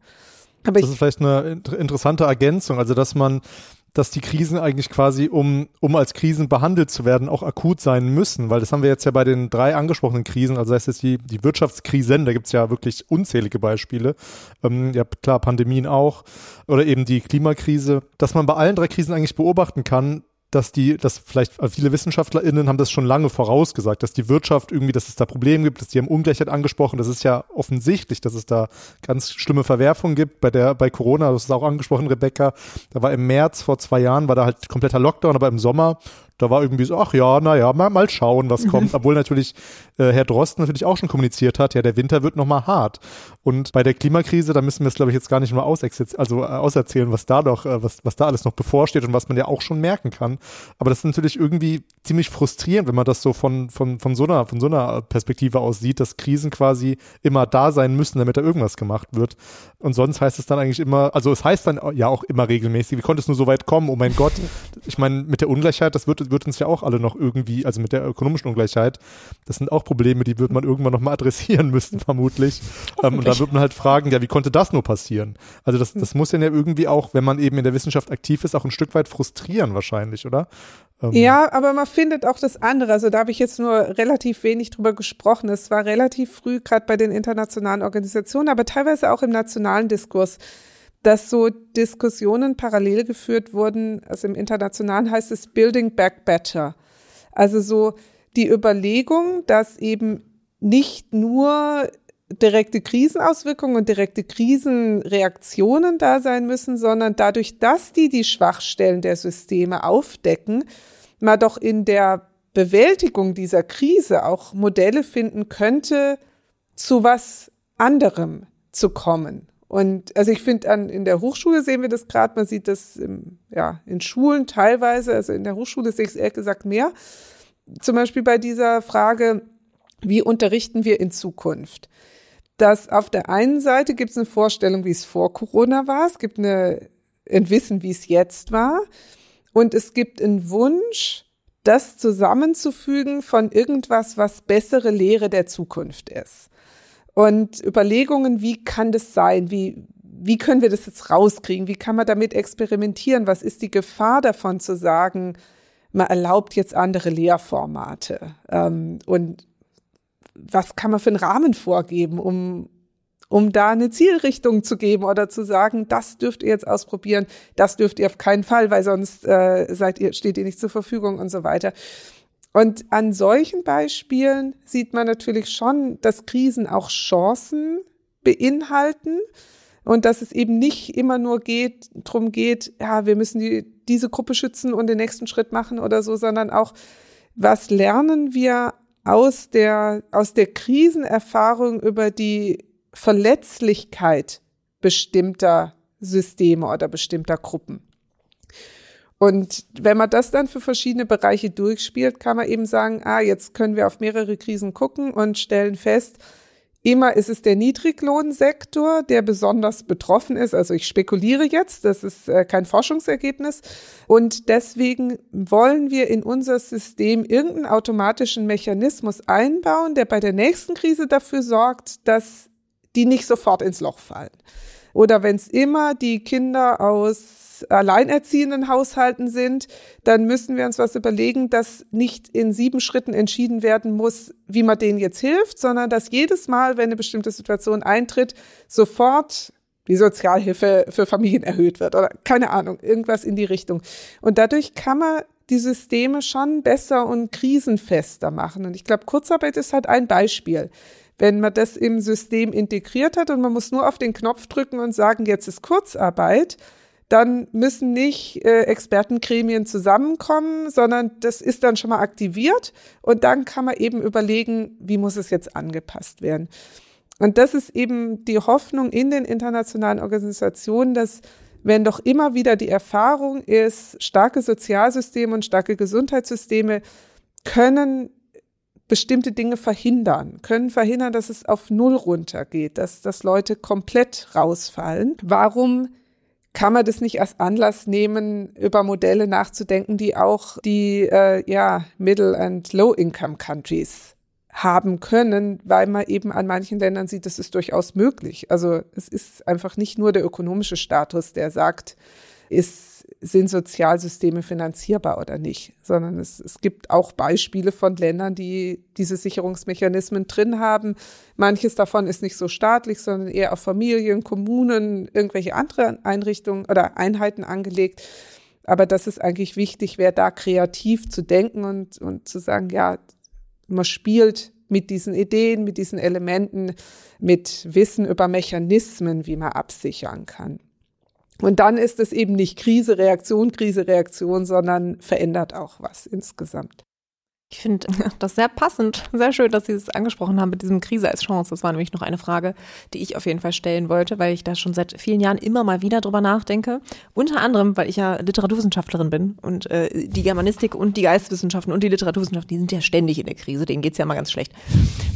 Aber das ist vielleicht eine interessante Ergänzung, also dass man dass die Krisen eigentlich quasi, um, um als Krisen behandelt zu werden, auch akut sein müssen, weil das haben wir jetzt ja bei den drei angesprochenen Krisen, also das heißt jetzt die, die Wirtschaftskrisen, da gibt's ja wirklich unzählige Beispiele, ähm, ja klar, Pandemien auch, oder eben die Klimakrise, dass man bei allen drei Krisen eigentlich beobachten kann, dass die, dass vielleicht äh, viele WissenschaftlerInnen haben das schon lange vorausgesagt, dass die Wirtschaft irgendwie, dass es da Probleme gibt, dass die haben Ungleichheit angesprochen. Das ist ja offensichtlich, dass es da ganz schlimme Verwerfungen gibt. Bei der, bei Corona, das ist auch angesprochen, Rebecca, da war im März vor zwei Jahren, war da halt kompletter Lockdown, aber im Sommer da war irgendwie so, ach ja, naja, mal, mal schauen, was mhm. kommt. Obwohl natürlich äh, Herr Drosten natürlich auch schon kommuniziert hat, ja, der Winter wird nochmal hart. Und bei der Klimakrise, da müssen wir es, glaube ich, jetzt gar nicht nur also, äh, auserzählen, was da doch, äh, was, was da alles noch bevorsteht und was man ja auch schon merken kann. Aber das ist natürlich irgendwie ziemlich frustrierend, wenn man das so von, von, von, so, einer, von so einer Perspektive aus sieht, dass Krisen quasi immer da sein müssen, damit da irgendwas gemacht wird. Und sonst heißt es dann eigentlich immer, also es heißt dann ja auch immer regelmäßig, wie konnte es nur so weit kommen? Oh mein Gott, ich meine, mit der Ungleichheit, das wird wird uns ja auch alle noch irgendwie, also mit der ökonomischen Ungleichheit, das sind auch Probleme, die wird man irgendwann noch mal adressieren müssen, vermutlich. Ähm, und da wird man halt fragen, ja, wie konnte das nur passieren? Also das, das muss ja irgendwie auch, wenn man eben in der Wissenschaft aktiv ist, auch ein Stück weit frustrieren wahrscheinlich, oder? Ähm. Ja, aber man findet auch das andere. Also da habe ich jetzt nur relativ wenig drüber gesprochen. Es war relativ früh, gerade bei den internationalen Organisationen, aber teilweise auch im nationalen Diskurs, dass so Diskussionen parallel geführt wurden. Also im Internationalen heißt es Building Back Better. Also so die Überlegung, dass eben nicht nur direkte Krisenauswirkungen und direkte Krisenreaktionen da sein müssen, sondern dadurch, dass die die Schwachstellen der Systeme aufdecken, man doch in der Bewältigung dieser Krise auch Modelle finden könnte, zu was anderem zu kommen. Und also ich finde, in der Hochschule sehen wir das gerade, man sieht das im, ja, in Schulen teilweise, also in der Hochschule sehe ich es ehrlich gesagt mehr. Zum Beispiel bei dieser Frage, wie unterrichten wir in Zukunft? Dass auf der einen Seite gibt es eine Vorstellung, wie es vor Corona war, es gibt eine, ein Wissen, wie es jetzt war, und es gibt einen Wunsch, das zusammenzufügen von irgendwas, was bessere Lehre der Zukunft ist und Überlegungen, wie kann das sein? Wie, wie können wir das jetzt rauskriegen? Wie kann man damit experimentieren? Was ist die Gefahr davon zu sagen, man erlaubt jetzt andere Lehrformate? Ähm, und was kann man für einen Rahmen vorgeben, um, um da eine Zielrichtung zu geben oder zu sagen, das dürft ihr jetzt ausprobieren, das dürft ihr auf keinen Fall, weil sonst äh, seid ihr, steht ihr nicht zur Verfügung und so weiter. Und an solchen Beispielen sieht man natürlich schon, dass Krisen auch Chancen beinhalten und dass es eben nicht immer nur geht, drum geht, ja, wir müssen die, diese Gruppe schützen und den nächsten Schritt machen oder so, sondern auch, was lernen wir aus der, aus der Krisenerfahrung über die Verletzlichkeit bestimmter Systeme oder bestimmter Gruppen. Und wenn man das dann für verschiedene Bereiche durchspielt, kann man eben sagen, ah, jetzt können wir auf mehrere Krisen gucken und stellen fest, immer ist es der Niedriglohnsektor, der besonders betroffen ist. Also ich spekuliere jetzt, das ist äh, kein Forschungsergebnis. Und deswegen wollen wir in unser System irgendeinen automatischen Mechanismus einbauen, der bei der nächsten Krise dafür sorgt, dass die nicht sofort ins Loch fallen. Oder wenn es immer die Kinder aus alleinerziehenden Haushalten sind, dann müssen wir uns was überlegen, dass nicht in sieben Schritten entschieden werden muss, wie man denen jetzt hilft, sondern dass jedes Mal, wenn eine bestimmte Situation eintritt, sofort die Sozialhilfe für Familien erhöht wird oder keine Ahnung, irgendwas in die Richtung. Und dadurch kann man die Systeme schon besser und krisenfester machen. Und ich glaube, Kurzarbeit ist halt ein Beispiel. Wenn man das im System integriert hat und man muss nur auf den Knopf drücken und sagen, jetzt ist Kurzarbeit, dann müssen nicht äh, Expertengremien zusammenkommen, sondern das ist dann schon mal aktiviert und dann kann man eben überlegen, wie muss es jetzt angepasst werden. Und das ist eben die Hoffnung in den internationalen Organisationen, dass wenn doch immer wieder die Erfahrung ist, starke Sozialsysteme und starke Gesundheitssysteme können bestimmte Dinge verhindern, können verhindern, dass es auf Null runtergeht, dass, dass Leute komplett rausfallen. Warum kann man das nicht als Anlass nehmen, über Modelle nachzudenken, die auch die äh, ja, Middle- and Low-Income-Countries haben können, weil man eben an manchen Ländern sieht, das ist durchaus möglich. Also es ist einfach nicht nur der ökonomische Status, der sagt, ist sind Sozialsysteme finanzierbar oder nicht, sondern es, es gibt auch Beispiele von Ländern, die diese Sicherungsmechanismen drin haben. Manches davon ist nicht so staatlich, sondern eher auf Familien, Kommunen, irgendwelche andere Einrichtungen oder Einheiten angelegt. Aber das ist eigentlich wichtig, wer da kreativ zu denken und, und zu sagen, ja, man spielt mit diesen Ideen, mit diesen Elementen, mit Wissen über Mechanismen, wie man absichern kann. Und dann ist es eben nicht Krise, Reaktion, Krise, Reaktion, sondern verändert auch was insgesamt. Ich finde das sehr passend, sehr schön, dass Sie es angesprochen haben mit diesem Krise als Chance. Das war nämlich noch eine Frage, die ich auf jeden Fall stellen wollte, weil ich da schon seit vielen Jahren immer mal wieder drüber nachdenke. Unter anderem, weil ich ja Literaturwissenschaftlerin bin und äh, die Germanistik und die Geisteswissenschaften und die Literaturwissenschaften, die sind ja ständig in der Krise, denen geht's ja mal ganz schlecht.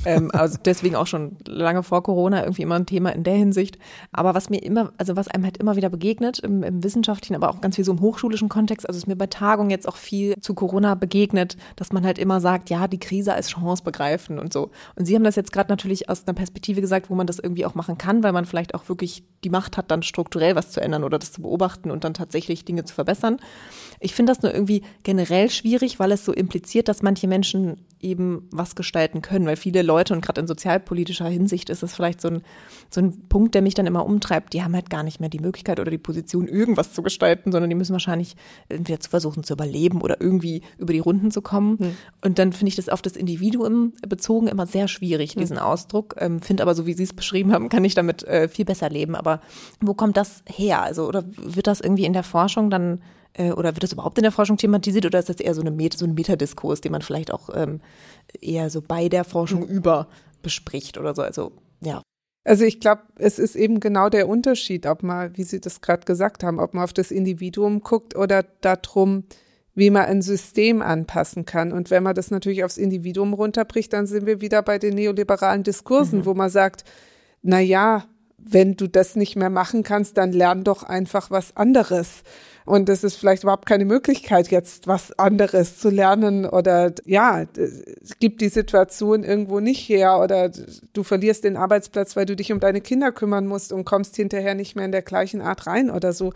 ähm, also deswegen auch schon lange vor Corona irgendwie immer ein Thema in der Hinsicht. Aber was mir immer, also was einem halt immer wieder begegnet im, im wissenschaftlichen, aber auch ganz viel so im hochschulischen Kontext, also ist mir bei Tagungen jetzt auch viel zu Corona begegnet, dass man halt immer sagt, ja, die Krise als Chance begreifen und so. Und Sie haben das jetzt gerade natürlich aus einer Perspektive gesagt, wo man das irgendwie auch machen kann, weil man vielleicht auch wirklich die Macht hat, dann strukturell was zu ändern oder das zu beobachten und dann tatsächlich Dinge zu verbessern. Ich finde das nur irgendwie generell schwierig, weil es so impliziert, dass manche Menschen eben was gestalten können, weil viele Leute und gerade in sozialpolitischer Hinsicht ist es vielleicht so ein, so ein Punkt, der mich dann immer umtreibt. Die haben halt gar nicht mehr die Möglichkeit oder die Position, irgendwas zu gestalten, sondern die müssen wahrscheinlich entweder zu versuchen zu überleben oder irgendwie über die Runden zu kommen. Hm. Und dann finde ich das auf das Individuum bezogen immer sehr schwierig, diesen hm. Ausdruck. Ähm, finde aber, so wie Sie es beschrieben haben, kann ich damit äh, viel besser leben. Aber wo kommt das her? Also, oder wird das irgendwie in der Forschung dann äh, oder wird das überhaupt in der Forschung thematisiert oder ist das eher so, eine Met so ein Metadiskurs, den man vielleicht auch ähm, eher so bei der Forschung über bespricht oder so? Also ja. Also ich glaube, es ist eben genau der Unterschied, ob man, wie Sie das gerade gesagt haben, ob man auf das Individuum guckt oder darum, wie man ein System anpassen kann. Und wenn man das natürlich aufs Individuum runterbricht, dann sind wir wieder bei den neoliberalen Diskursen, mhm. wo man sagt, na ja, wenn du das nicht mehr machen kannst, dann lern doch einfach was anderes. Und es ist vielleicht überhaupt keine Möglichkeit, jetzt was anderes zu lernen oder ja, es gibt die Situation irgendwo nicht her oder du verlierst den Arbeitsplatz, weil du dich um deine Kinder kümmern musst und kommst hinterher nicht mehr in der gleichen Art rein oder so.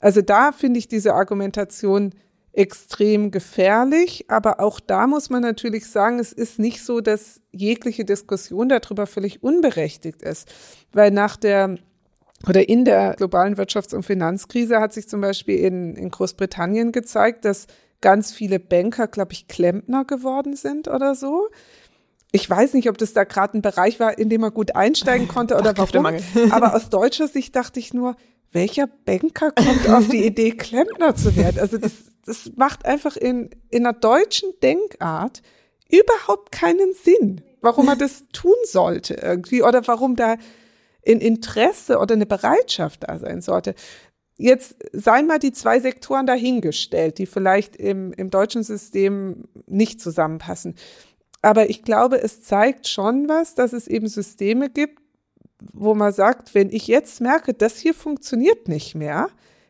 Also da finde ich diese Argumentation extrem gefährlich, aber auch da muss man natürlich sagen, es ist nicht so, dass jegliche Diskussion darüber völlig unberechtigt ist, weil nach der oder in der globalen Wirtschafts- und Finanzkrise hat sich zum Beispiel in, in Großbritannien gezeigt, dass ganz viele Banker, glaube ich, Klempner geworden sind oder so. Ich weiß nicht, ob das da gerade ein Bereich war, in dem man gut einsteigen konnte oder warum. Aber aus deutscher Sicht dachte ich nur, welcher Banker kommt auf die Idee, Klempner zu werden? Also das, das macht einfach in, in einer deutschen Denkart überhaupt keinen Sinn, warum man das tun sollte irgendwie oder warum da ein Interesse oder eine Bereitschaft da sein sollte. Jetzt seien mal die zwei Sektoren dahingestellt, die vielleicht im, im deutschen System nicht zusammenpassen. Aber ich glaube, es zeigt schon was, dass es eben Systeme gibt, wo man sagt, wenn ich jetzt merke, das hier funktioniert nicht mehr,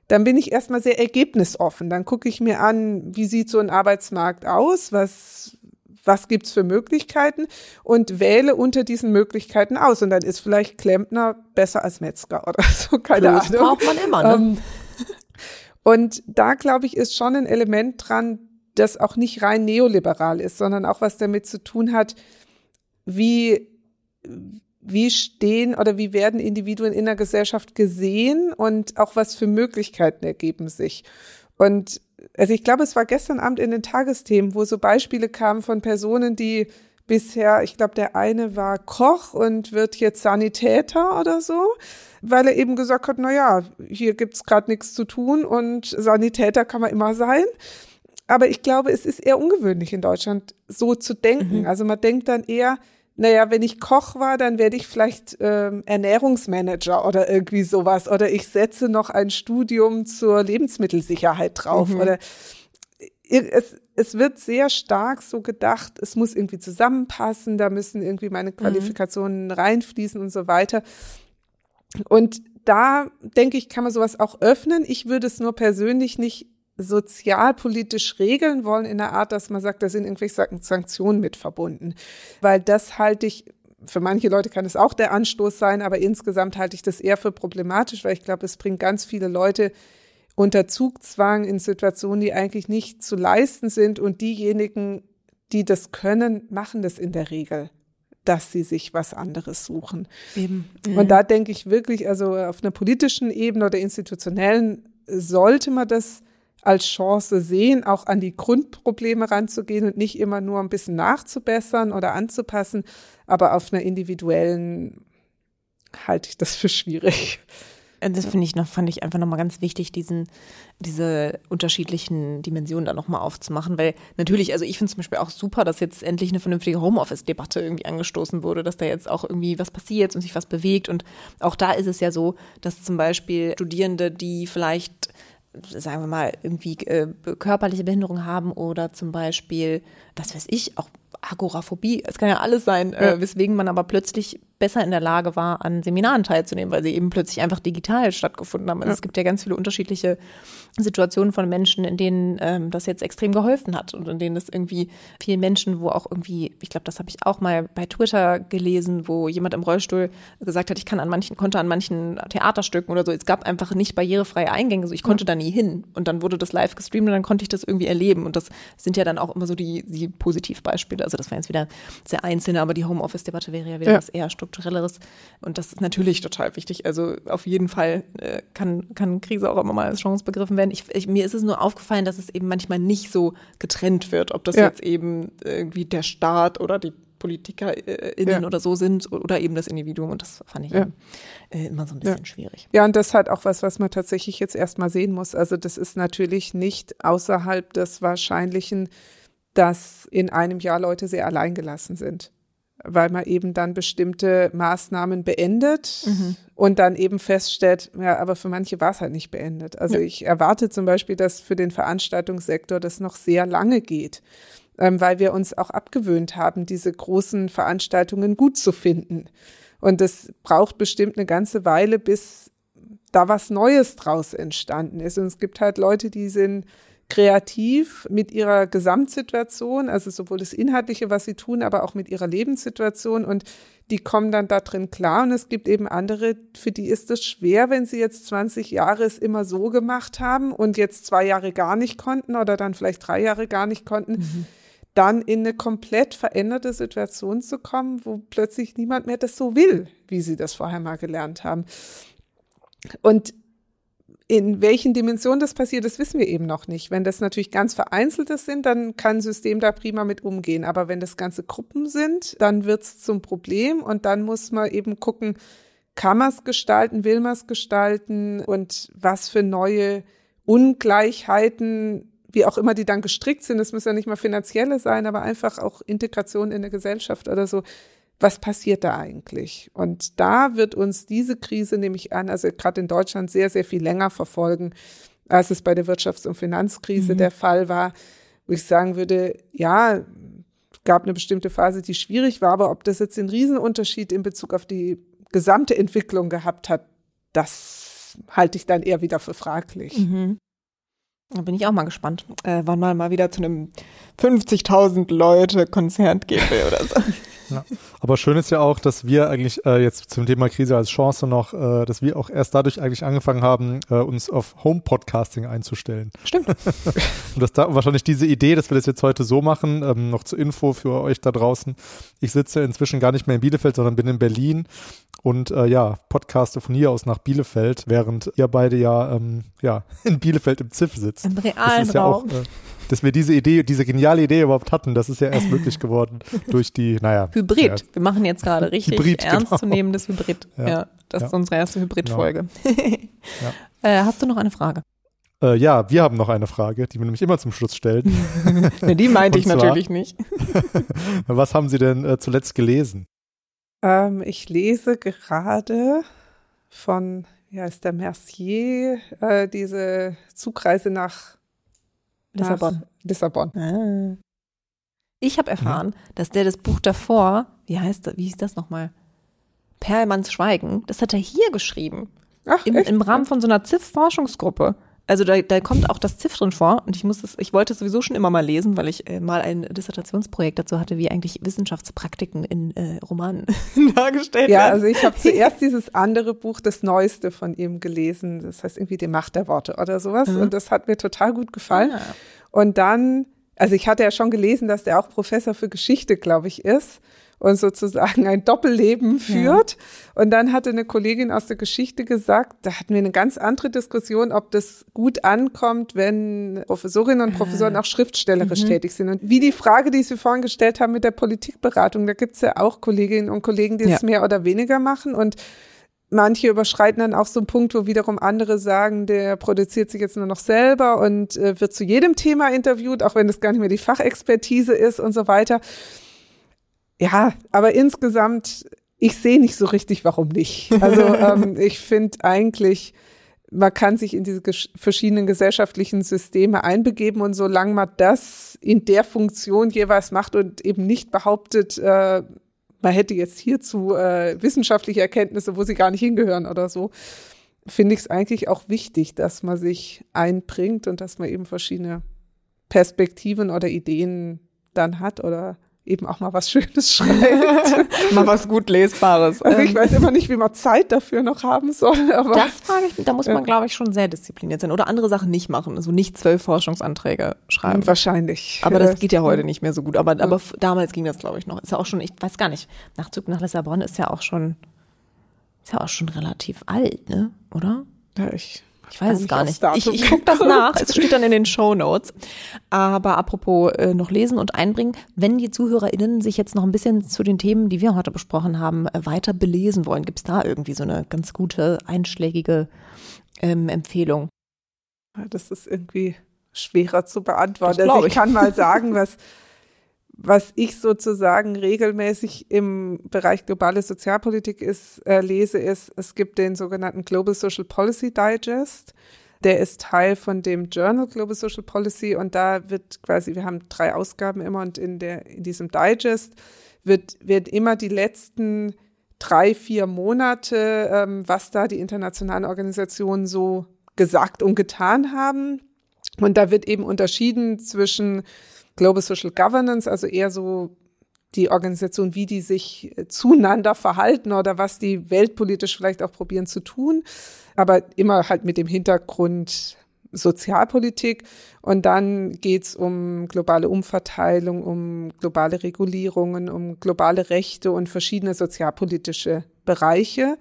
dann bin ich erstmal sehr ergebnisoffen. Dann gucke ich mir an, wie sieht so ein Arbeitsmarkt aus, was, was gibt's für Möglichkeiten und wähle unter diesen Möglichkeiten aus. Und dann ist vielleicht Klempner besser als Metzger oder so, keine Plus Ahnung. braucht man immer, ne? Ähm, und da, glaube ich, ist schon ein Element dran, das auch nicht rein neoliberal ist, sondern auch was damit zu tun hat, wie, wie stehen oder wie werden Individuen in der Gesellschaft gesehen und auch was für Möglichkeiten ergeben sich. Und also ich glaube, es war gestern Abend in den Tagesthemen, wo so Beispiele kamen von Personen, die bisher, ich glaube, der eine war Koch und wird jetzt Sanitäter oder so, weil er eben gesagt hat, na ja, hier gibt's gerade nichts zu tun und Sanitäter kann man immer sein. Aber ich glaube, es ist eher ungewöhnlich in Deutschland so zu denken. Mhm. Also man denkt dann eher, naja, wenn ich Koch war, dann werde ich vielleicht ähm, Ernährungsmanager oder irgendwie sowas. Oder ich setze noch ein Studium zur Lebensmittelsicherheit drauf. Mhm. Oder es, es wird sehr stark so gedacht, es muss irgendwie zusammenpassen, da müssen irgendwie meine mhm. Qualifikationen mhm. reinfließen und so weiter. Und da denke ich, kann man sowas auch öffnen. Ich würde es nur persönlich nicht sozialpolitisch regeln wollen in der Art, dass man sagt, da sind irgendwelche Sanktionen mit verbunden. Weil das halte ich, für manche Leute kann es auch der Anstoß sein, aber insgesamt halte ich das eher für problematisch, weil ich glaube, es bringt ganz viele Leute unter Zugzwang in Situationen, die eigentlich nicht zu leisten sind und diejenigen, die das können, machen das in der Regel dass sie sich was anderes suchen. Eben. Mhm. Und da denke ich wirklich, also auf einer politischen Ebene oder institutionellen sollte man das als Chance sehen, auch an die Grundprobleme ranzugehen und nicht immer nur ein bisschen nachzubessern oder anzupassen. Aber auf einer individuellen halte ich das für schwierig. Das finde ich noch, fand ich einfach nochmal ganz wichtig, diesen, diese unterschiedlichen Dimensionen da nochmal aufzumachen, weil natürlich, also ich finde zum Beispiel auch super, dass jetzt endlich eine vernünftige Homeoffice-Debatte irgendwie angestoßen wurde, dass da jetzt auch irgendwie was passiert und sich was bewegt und auch da ist es ja so, dass zum Beispiel Studierende, die vielleicht sagen wir mal, irgendwie äh, körperliche Behinderung haben oder zum Beispiel, was weiß ich, auch Agoraphobie, es kann ja alles sein, äh, weswegen man aber plötzlich besser in der Lage war, an Seminaren teilzunehmen, weil sie eben plötzlich einfach digital stattgefunden haben. Also ja. es gibt ja ganz viele unterschiedliche Situationen von Menschen, in denen ähm, das jetzt extrem geholfen hat und in denen es irgendwie vielen Menschen, wo auch irgendwie, ich glaube, das habe ich auch mal bei Twitter gelesen, wo jemand im Rollstuhl gesagt hat, ich kann an manchen, konnte an manchen Theaterstücken oder so, es gab einfach nicht barrierefreie Eingänge, so ich konnte ja. da nie hin und dann wurde das live gestreamt und dann konnte ich das irgendwie erleben und das sind ja dann auch immer so die, die Positivbeispiele. Also das war jetzt wieder sehr einzelne, aber die Homeoffice-Debatte wäre ja wieder ja. was eher strukturelleres und das ist natürlich total wichtig. Also auf jeden Fall äh, kann, kann Krise auch immer mal als Chance begriffen werden. Ich, ich, mir ist es nur aufgefallen, dass es eben manchmal nicht so getrennt wird, ob das ja. jetzt eben irgendwie der Staat oder die PolitikerInnen ja. oder so sind oder eben das Individuum. Und das fand ich ja. äh, immer so ein bisschen ja. schwierig. Ja, und das ist halt auch was, was man tatsächlich jetzt erstmal sehen muss. Also das ist natürlich nicht außerhalb des Wahrscheinlichen, dass in einem Jahr Leute sehr alleingelassen sind weil man eben dann bestimmte Maßnahmen beendet mhm. und dann eben feststellt, ja, aber für manche war es halt nicht beendet. Also ja. ich erwarte zum Beispiel, dass für den Veranstaltungssektor das noch sehr lange geht, ähm, weil wir uns auch abgewöhnt haben, diese großen Veranstaltungen gut zu finden. Und es braucht bestimmt eine ganze Weile, bis da was Neues draus entstanden ist. Und es gibt halt Leute, die sind kreativ mit ihrer Gesamtsituation, also sowohl das Inhaltliche, was sie tun, aber auch mit ihrer Lebenssituation und die kommen dann da drin klar und es gibt eben andere, für die ist es schwer, wenn sie jetzt 20 Jahre es immer so gemacht haben und jetzt zwei Jahre gar nicht konnten oder dann vielleicht drei Jahre gar nicht konnten. Mhm dann in eine komplett veränderte Situation zu kommen, wo plötzlich niemand mehr das so will, wie sie das vorher mal gelernt haben. Und in welchen Dimensionen das passiert, das wissen wir eben noch nicht. Wenn das natürlich ganz Vereinzeltes sind, dann kann ein System da prima mit umgehen. Aber wenn das ganze Gruppen sind, dann wird es zum Problem und dann muss man eben gucken, kann man es gestalten, will man es gestalten und was für neue Ungleichheiten, wie auch immer die dann gestrickt sind, das müssen ja nicht mal finanzielle sein, aber einfach auch Integration in der Gesellschaft oder so, was passiert da eigentlich? Und da wird uns diese Krise, nehme ich an, also gerade in Deutschland sehr, sehr viel länger verfolgen, als es bei der Wirtschafts- und Finanzkrise mhm. der Fall war, wo ich sagen würde, ja, gab eine bestimmte Phase, die schwierig war, aber ob das jetzt einen Riesenunterschied in Bezug auf die gesamte Entwicklung gehabt hat, das halte ich dann eher wieder für fraglich. Mhm. Da bin ich auch mal gespannt, äh, wann man mal wieder zu einem 50.000 Leute Konzert gehen will oder so. Ja. Aber schön ist ja auch, dass wir eigentlich äh, jetzt zum Thema Krise als Chance noch, äh, dass wir auch erst dadurch eigentlich angefangen haben, äh, uns auf Home-Podcasting einzustellen. Stimmt. Und dass da wahrscheinlich diese Idee, dass wir das jetzt heute so machen, ähm, noch zur Info für euch da draußen. Ich sitze inzwischen gar nicht mehr in Bielefeld, sondern bin in Berlin und äh, ja, podcaste von hier aus nach Bielefeld, während ihr beide ja, ähm, ja in Bielefeld im Ziff sitzt. Im realen das ist ja Raum. Auch, äh, dass wir diese Idee, diese geniale Idee überhaupt hatten, das ist ja erst möglich geworden durch die, naja. Hybrid. Ja. Wir machen jetzt gerade richtig Hybrid, genau. ernstzunehmendes genau. Hybrid. Ja, ja das ja. ist unsere erste Hybrid-Folge. Genau. äh, hast du noch eine Frage? Äh, ja, wir haben noch eine Frage, die wir nämlich immer zum Schluss stellen. die meinte ich zwar, natürlich nicht. was haben Sie denn äh, zuletzt gelesen? Ähm, ich lese gerade von, ja, ist der Mercier, äh, diese Zugreise nach Lissabon. Lissabon. Ah. Ich habe erfahren, mhm. dass der das Buch davor, wie heißt das, wie hieß das nochmal? Perlmanns Schweigen, das hat er hier geschrieben. Ach, Im, Im Rahmen von so einer ZIF-Forschungsgruppe. Also da, da kommt auch das ZIF drin vor und ich muss es, ich wollte es sowieso schon immer mal lesen, weil ich äh, mal ein Dissertationsprojekt dazu hatte, wie eigentlich Wissenschaftspraktiken in äh, Romanen dargestellt ja, werden. Ja, also ich habe zuerst dieses andere Buch, das Neueste von ihm gelesen, das heißt irgendwie Die Macht der Worte oder sowas mhm. und das hat mir total gut gefallen. Ja. Ah. Und dann, also ich hatte ja schon gelesen, dass der auch Professor für Geschichte, glaube ich, ist und sozusagen ein Doppelleben führt. Ja. Und dann hatte eine Kollegin aus der Geschichte gesagt, da hatten wir eine ganz andere Diskussion, ob das gut ankommt, wenn Professorinnen und Professoren auch schriftstellerisch mhm. tätig sind. Und wie die Frage, die Sie vorhin gestellt haben mit der Politikberatung, da gibt es ja auch Kolleginnen und Kollegen, die ja. es mehr oder weniger machen. Und manche überschreiten dann auch so einen Punkt, wo wiederum andere sagen, der produziert sich jetzt nur noch selber und äh, wird zu jedem Thema interviewt, auch wenn das gar nicht mehr die Fachexpertise ist und so weiter. Ja, aber insgesamt, ich sehe nicht so richtig, warum nicht. Also ähm, ich finde eigentlich, man kann sich in diese verschiedenen gesellschaftlichen Systeme einbegeben und solange man das in der Funktion jeweils macht und eben nicht behauptet, äh, man hätte jetzt hierzu äh, wissenschaftliche Erkenntnisse, wo sie gar nicht hingehören oder so, finde ich es eigentlich auch wichtig, dass man sich einbringt und dass man eben verschiedene Perspektiven oder Ideen dann hat oder eben auch mal was Schönes schreibt. mal was gut Lesbares. Also ich ähm. weiß immer nicht, wie man Zeit dafür noch haben soll. Aber das frage ich, da muss man, glaube ich, schon sehr diszipliniert sein oder andere Sachen nicht machen. Also nicht zwölf Forschungsanträge schreiben. Wahrscheinlich. Aber das geht ja heute nicht mehr so gut. Aber, aber damals ging das, glaube ich, noch. Ist ja auch schon, ich weiß gar nicht, Nachzug nach Lissabon ist ja auch schon, ist ja auch schon relativ alt, ne? Oder? Ja, ich ich weiß es gar nicht. Ich, ich gucke das nach. Es steht dann in den Show Notes. Aber apropos äh, noch lesen und einbringen, wenn die ZuhörerInnen sich jetzt noch ein bisschen zu den Themen, die wir heute besprochen haben, äh, weiter belesen wollen, gibt es da irgendwie so eine ganz gute, einschlägige ähm, Empfehlung? Das ist irgendwie schwerer zu beantworten. Also ich, ich kann mal sagen, was was ich sozusagen regelmäßig im Bereich globale Sozialpolitik ist, äh, lese, ist, es gibt den sogenannten Global Social Policy Digest. Der ist Teil von dem Journal Global Social Policy und da wird quasi, wir haben drei Ausgaben immer und in, der, in diesem Digest wird, wird immer die letzten drei, vier Monate, ähm, was da die internationalen Organisationen so gesagt und getan haben. Und da wird eben unterschieden zwischen Global Social Governance, also eher so die Organisation, wie die sich äh, zueinander verhalten oder was die weltpolitisch vielleicht auch probieren zu tun, aber immer halt mit dem Hintergrund Sozialpolitik. Und dann geht's um globale Umverteilung, um globale Regulierungen, um globale Rechte und verschiedene sozialpolitische Bereiche.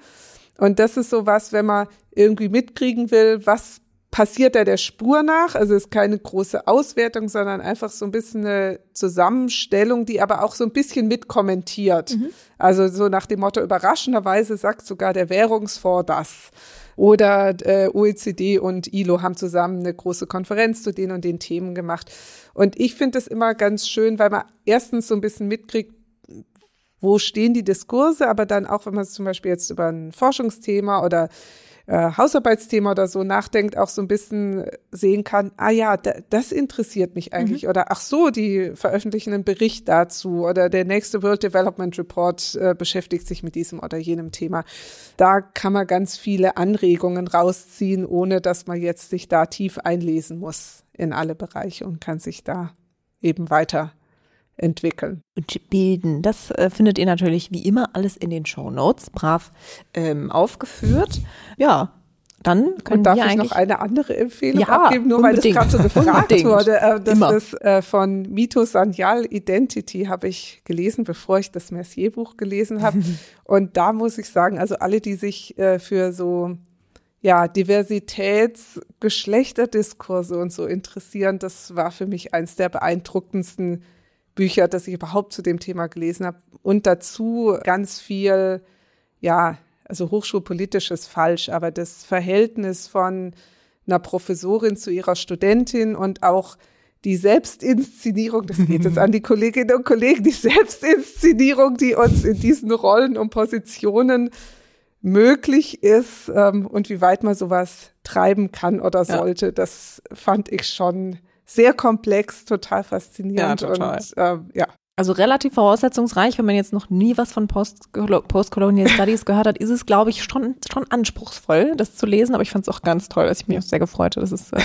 Und das ist so was, wenn man irgendwie mitkriegen will, was passiert er der Spur nach. Also es ist keine große Auswertung, sondern einfach so ein bisschen eine Zusammenstellung, die aber auch so ein bisschen mitkommentiert. Mhm. Also so nach dem Motto, überraschenderweise sagt sogar der Währungsfonds das. Oder äh, OECD und ILO haben zusammen eine große Konferenz zu den und den Themen gemacht. Und ich finde das immer ganz schön, weil man erstens so ein bisschen mitkriegt, wo stehen die Diskurse, aber dann auch, wenn man zum Beispiel jetzt über ein Forschungsthema oder äh, Hausarbeitsthema oder so nachdenkt, auch so ein bisschen sehen kann, ah ja, das interessiert mich eigentlich. Mhm. Oder ach so, die veröffentlichen einen Bericht dazu oder der nächste World Development Report äh, beschäftigt sich mit diesem oder jenem Thema. Da kann man ganz viele Anregungen rausziehen, ohne dass man jetzt sich da tief einlesen muss in alle Bereiche und kann sich da eben weiter entwickeln. Und bilden. Das äh, findet ihr natürlich wie immer alles in den Show Notes, brav ähm, aufgeführt. Ja, dann können Und darf wir ich noch eine andere Empfehlung ja, abgeben, nur unbedingt. weil das gerade so gefragt wurde. Äh, das Immer. ist äh, von Mito Sanyal Identity, habe ich gelesen, bevor ich das Mercier-Buch gelesen habe. Und da muss ich sagen, also alle, die sich äh, für so ja, Diversitäts-, Geschlechterdiskurse und so interessieren, das war für mich eins der beeindruckendsten Bücher, das ich überhaupt zu dem Thema gelesen habe. Und dazu ganz viel, ja, also hochschulpolitisch ist falsch, aber das Verhältnis von einer Professorin zu ihrer Studentin und auch die Selbstinszenierung, das geht jetzt an die Kolleginnen und Kollegen, die Selbstinszenierung, die uns in diesen Rollen und Positionen möglich ist ähm, und wie weit man sowas treiben kann oder sollte, ja. das fand ich schon sehr komplex, total faszinierend ja, total. und äh, ja, also relativ voraussetzungsreich, wenn man jetzt noch nie was von Post Postcolonial Studies gehört hat, ist es, glaube ich, schon, schon anspruchsvoll, das zu lesen. Aber ich fand es auch ganz toll, dass ich mich auch sehr gefreut dass es äh,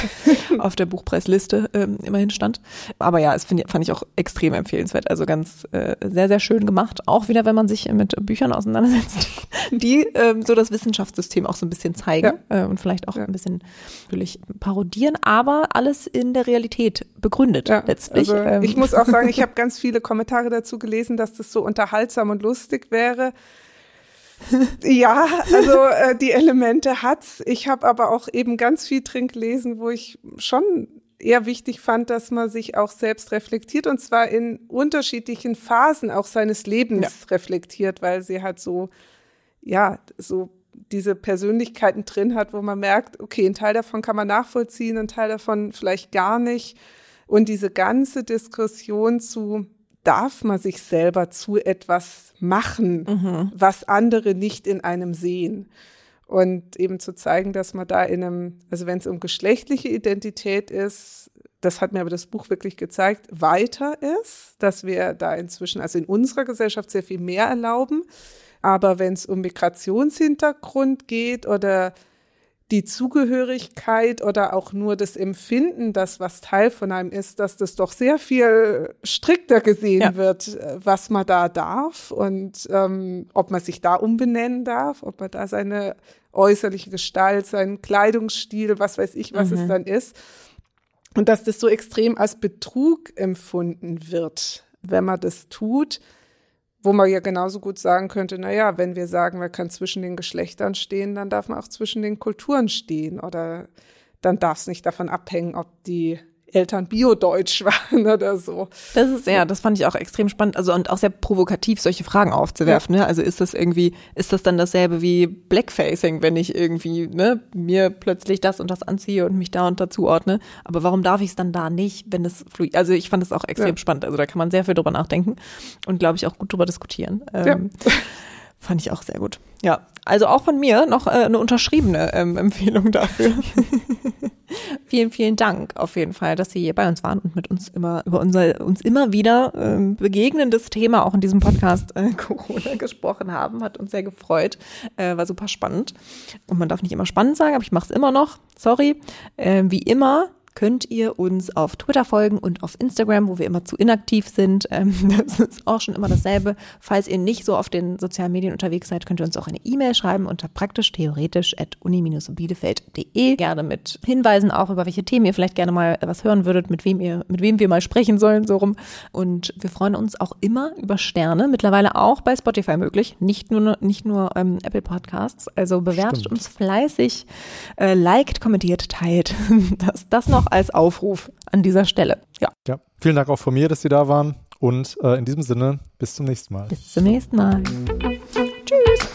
auf der Buchpreisliste äh, immerhin stand. Aber ja, es find, fand ich auch extrem empfehlenswert. Also ganz äh, sehr, sehr schön gemacht. Auch wieder, wenn man sich mit Büchern auseinandersetzt, die ähm, so das Wissenschaftssystem auch so ein bisschen zeigen ja. äh, und vielleicht auch ja. ein bisschen natürlich parodieren, aber alles in der Realität begründet ja, letztlich. Also ähm. Ich muss auch sagen, ich habe ganz viele Kommentare Kommentare dazu gelesen, dass das so unterhaltsam und lustig wäre. ja, also äh, die Elemente hat's. Ich habe aber auch eben ganz viel drin gelesen, wo ich schon eher wichtig fand, dass man sich auch selbst reflektiert und zwar in unterschiedlichen Phasen auch seines Lebens ja. reflektiert, weil sie halt so, ja, so diese Persönlichkeiten drin hat, wo man merkt, okay, ein Teil davon kann man nachvollziehen, ein Teil davon vielleicht gar nicht. Und diese ganze Diskussion zu, darf man sich selber zu etwas machen, mhm. was andere nicht in einem sehen. Und eben zu zeigen, dass man da in einem, also wenn es um geschlechtliche Identität ist, das hat mir aber das Buch wirklich gezeigt, weiter ist, dass wir da inzwischen, also in unserer Gesellschaft sehr viel mehr erlauben. Aber wenn es um Migrationshintergrund geht oder die Zugehörigkeit oder auch nur das Empfinden, dass was Teil von einem ist, dass das doch sehr viel strikter gesehen ja. wird, äh, was man da darf und ähm, ob man sich da umbenennen darf, ob man da seine äußerliche Gestalt, seinen Kleidungsstil, was weiß ich, was mhm. es dann ist. Und dass das so extrem als Betrug empfunden wird, wenn man das tut wo man ja genauso gut sagen könnte, na ja, wenn wir sagen, man kann zwischen den Geschlechtern stehen, dann darf man auch zwischen den Kulturen stehen oder dann darf es nicht davon abhängen, ob die Eltern Bio-Deutsch waren oder so. Das ist ja, das fand ich auch extrem spannend, also und auch sehr provokativ, solche Fragen aufzuwerfen. Ja. Ne? Also ist das irgendwie, ist das dann dasselbe wie Blackfacing, wenn ich irgendwie ne, mir plötzlich das und das anziehe und mich da und dazu ordne? Aber warum darf ich es dann da nicht, wenn es fluid? Also ich fand es auch extrem ja. spannend. Also da kann man sehr viel drüber nachdenken und glaube ich auch gut drüber diskutieren. Ähm, ja. Fand ich auch sehr gut. Ja, also auch von mir noch äh, eine unterschriebene ähm, Empfehlung dafür. vielen, vielen Dank auf jeden Fall, dass Sie hier bei uns waren und mit uns immer über unser uns immer wieder ähm, begegnendes Thema auch in diesem Podcast äh, Corona gesprochen haben. Hat uns sehr gefreut, äh, war super spannend. Und man darf nicht immer spannend sagen, aber ich mache es immer noch. Sorry. Äh, wie immer könnt ihr uns auf Twitter folgen und auf Instagram, wo wir immer zu inaktiv sind. Ähm, das ist auch schon immer dasselbe. Falls ihr nicht so auf den sozialen Medien unterwegs seid, könnt ihr uns auch eine E-Mail schreiben unter praktisch theoretisch at uni-bielefeld.de. Gerne mit Hinweisen auch, über welche Themen ihr vielleicht gerne mal was hören würdet, mit wem ihr, mit wem wir mal sprechen sollen, so rum. Und wir freuen uns auch immer über Sterne. Mittlerweile auch bei Spotify möglich. Nicht nur, nicht nur ähm, Apple Podcasts. Also bewertet Stimmt. uns fleißig, äh, liked, kommentiert, teilt. Das, das noch als Aufruf an dieser Stelle. Ja. Ja, vielen Dank auch von mir, dass Sie da waren. Und äh, in diesem Sinne, bis zum nächsten Mal. Bis zum nächsten Mal. Tschüss.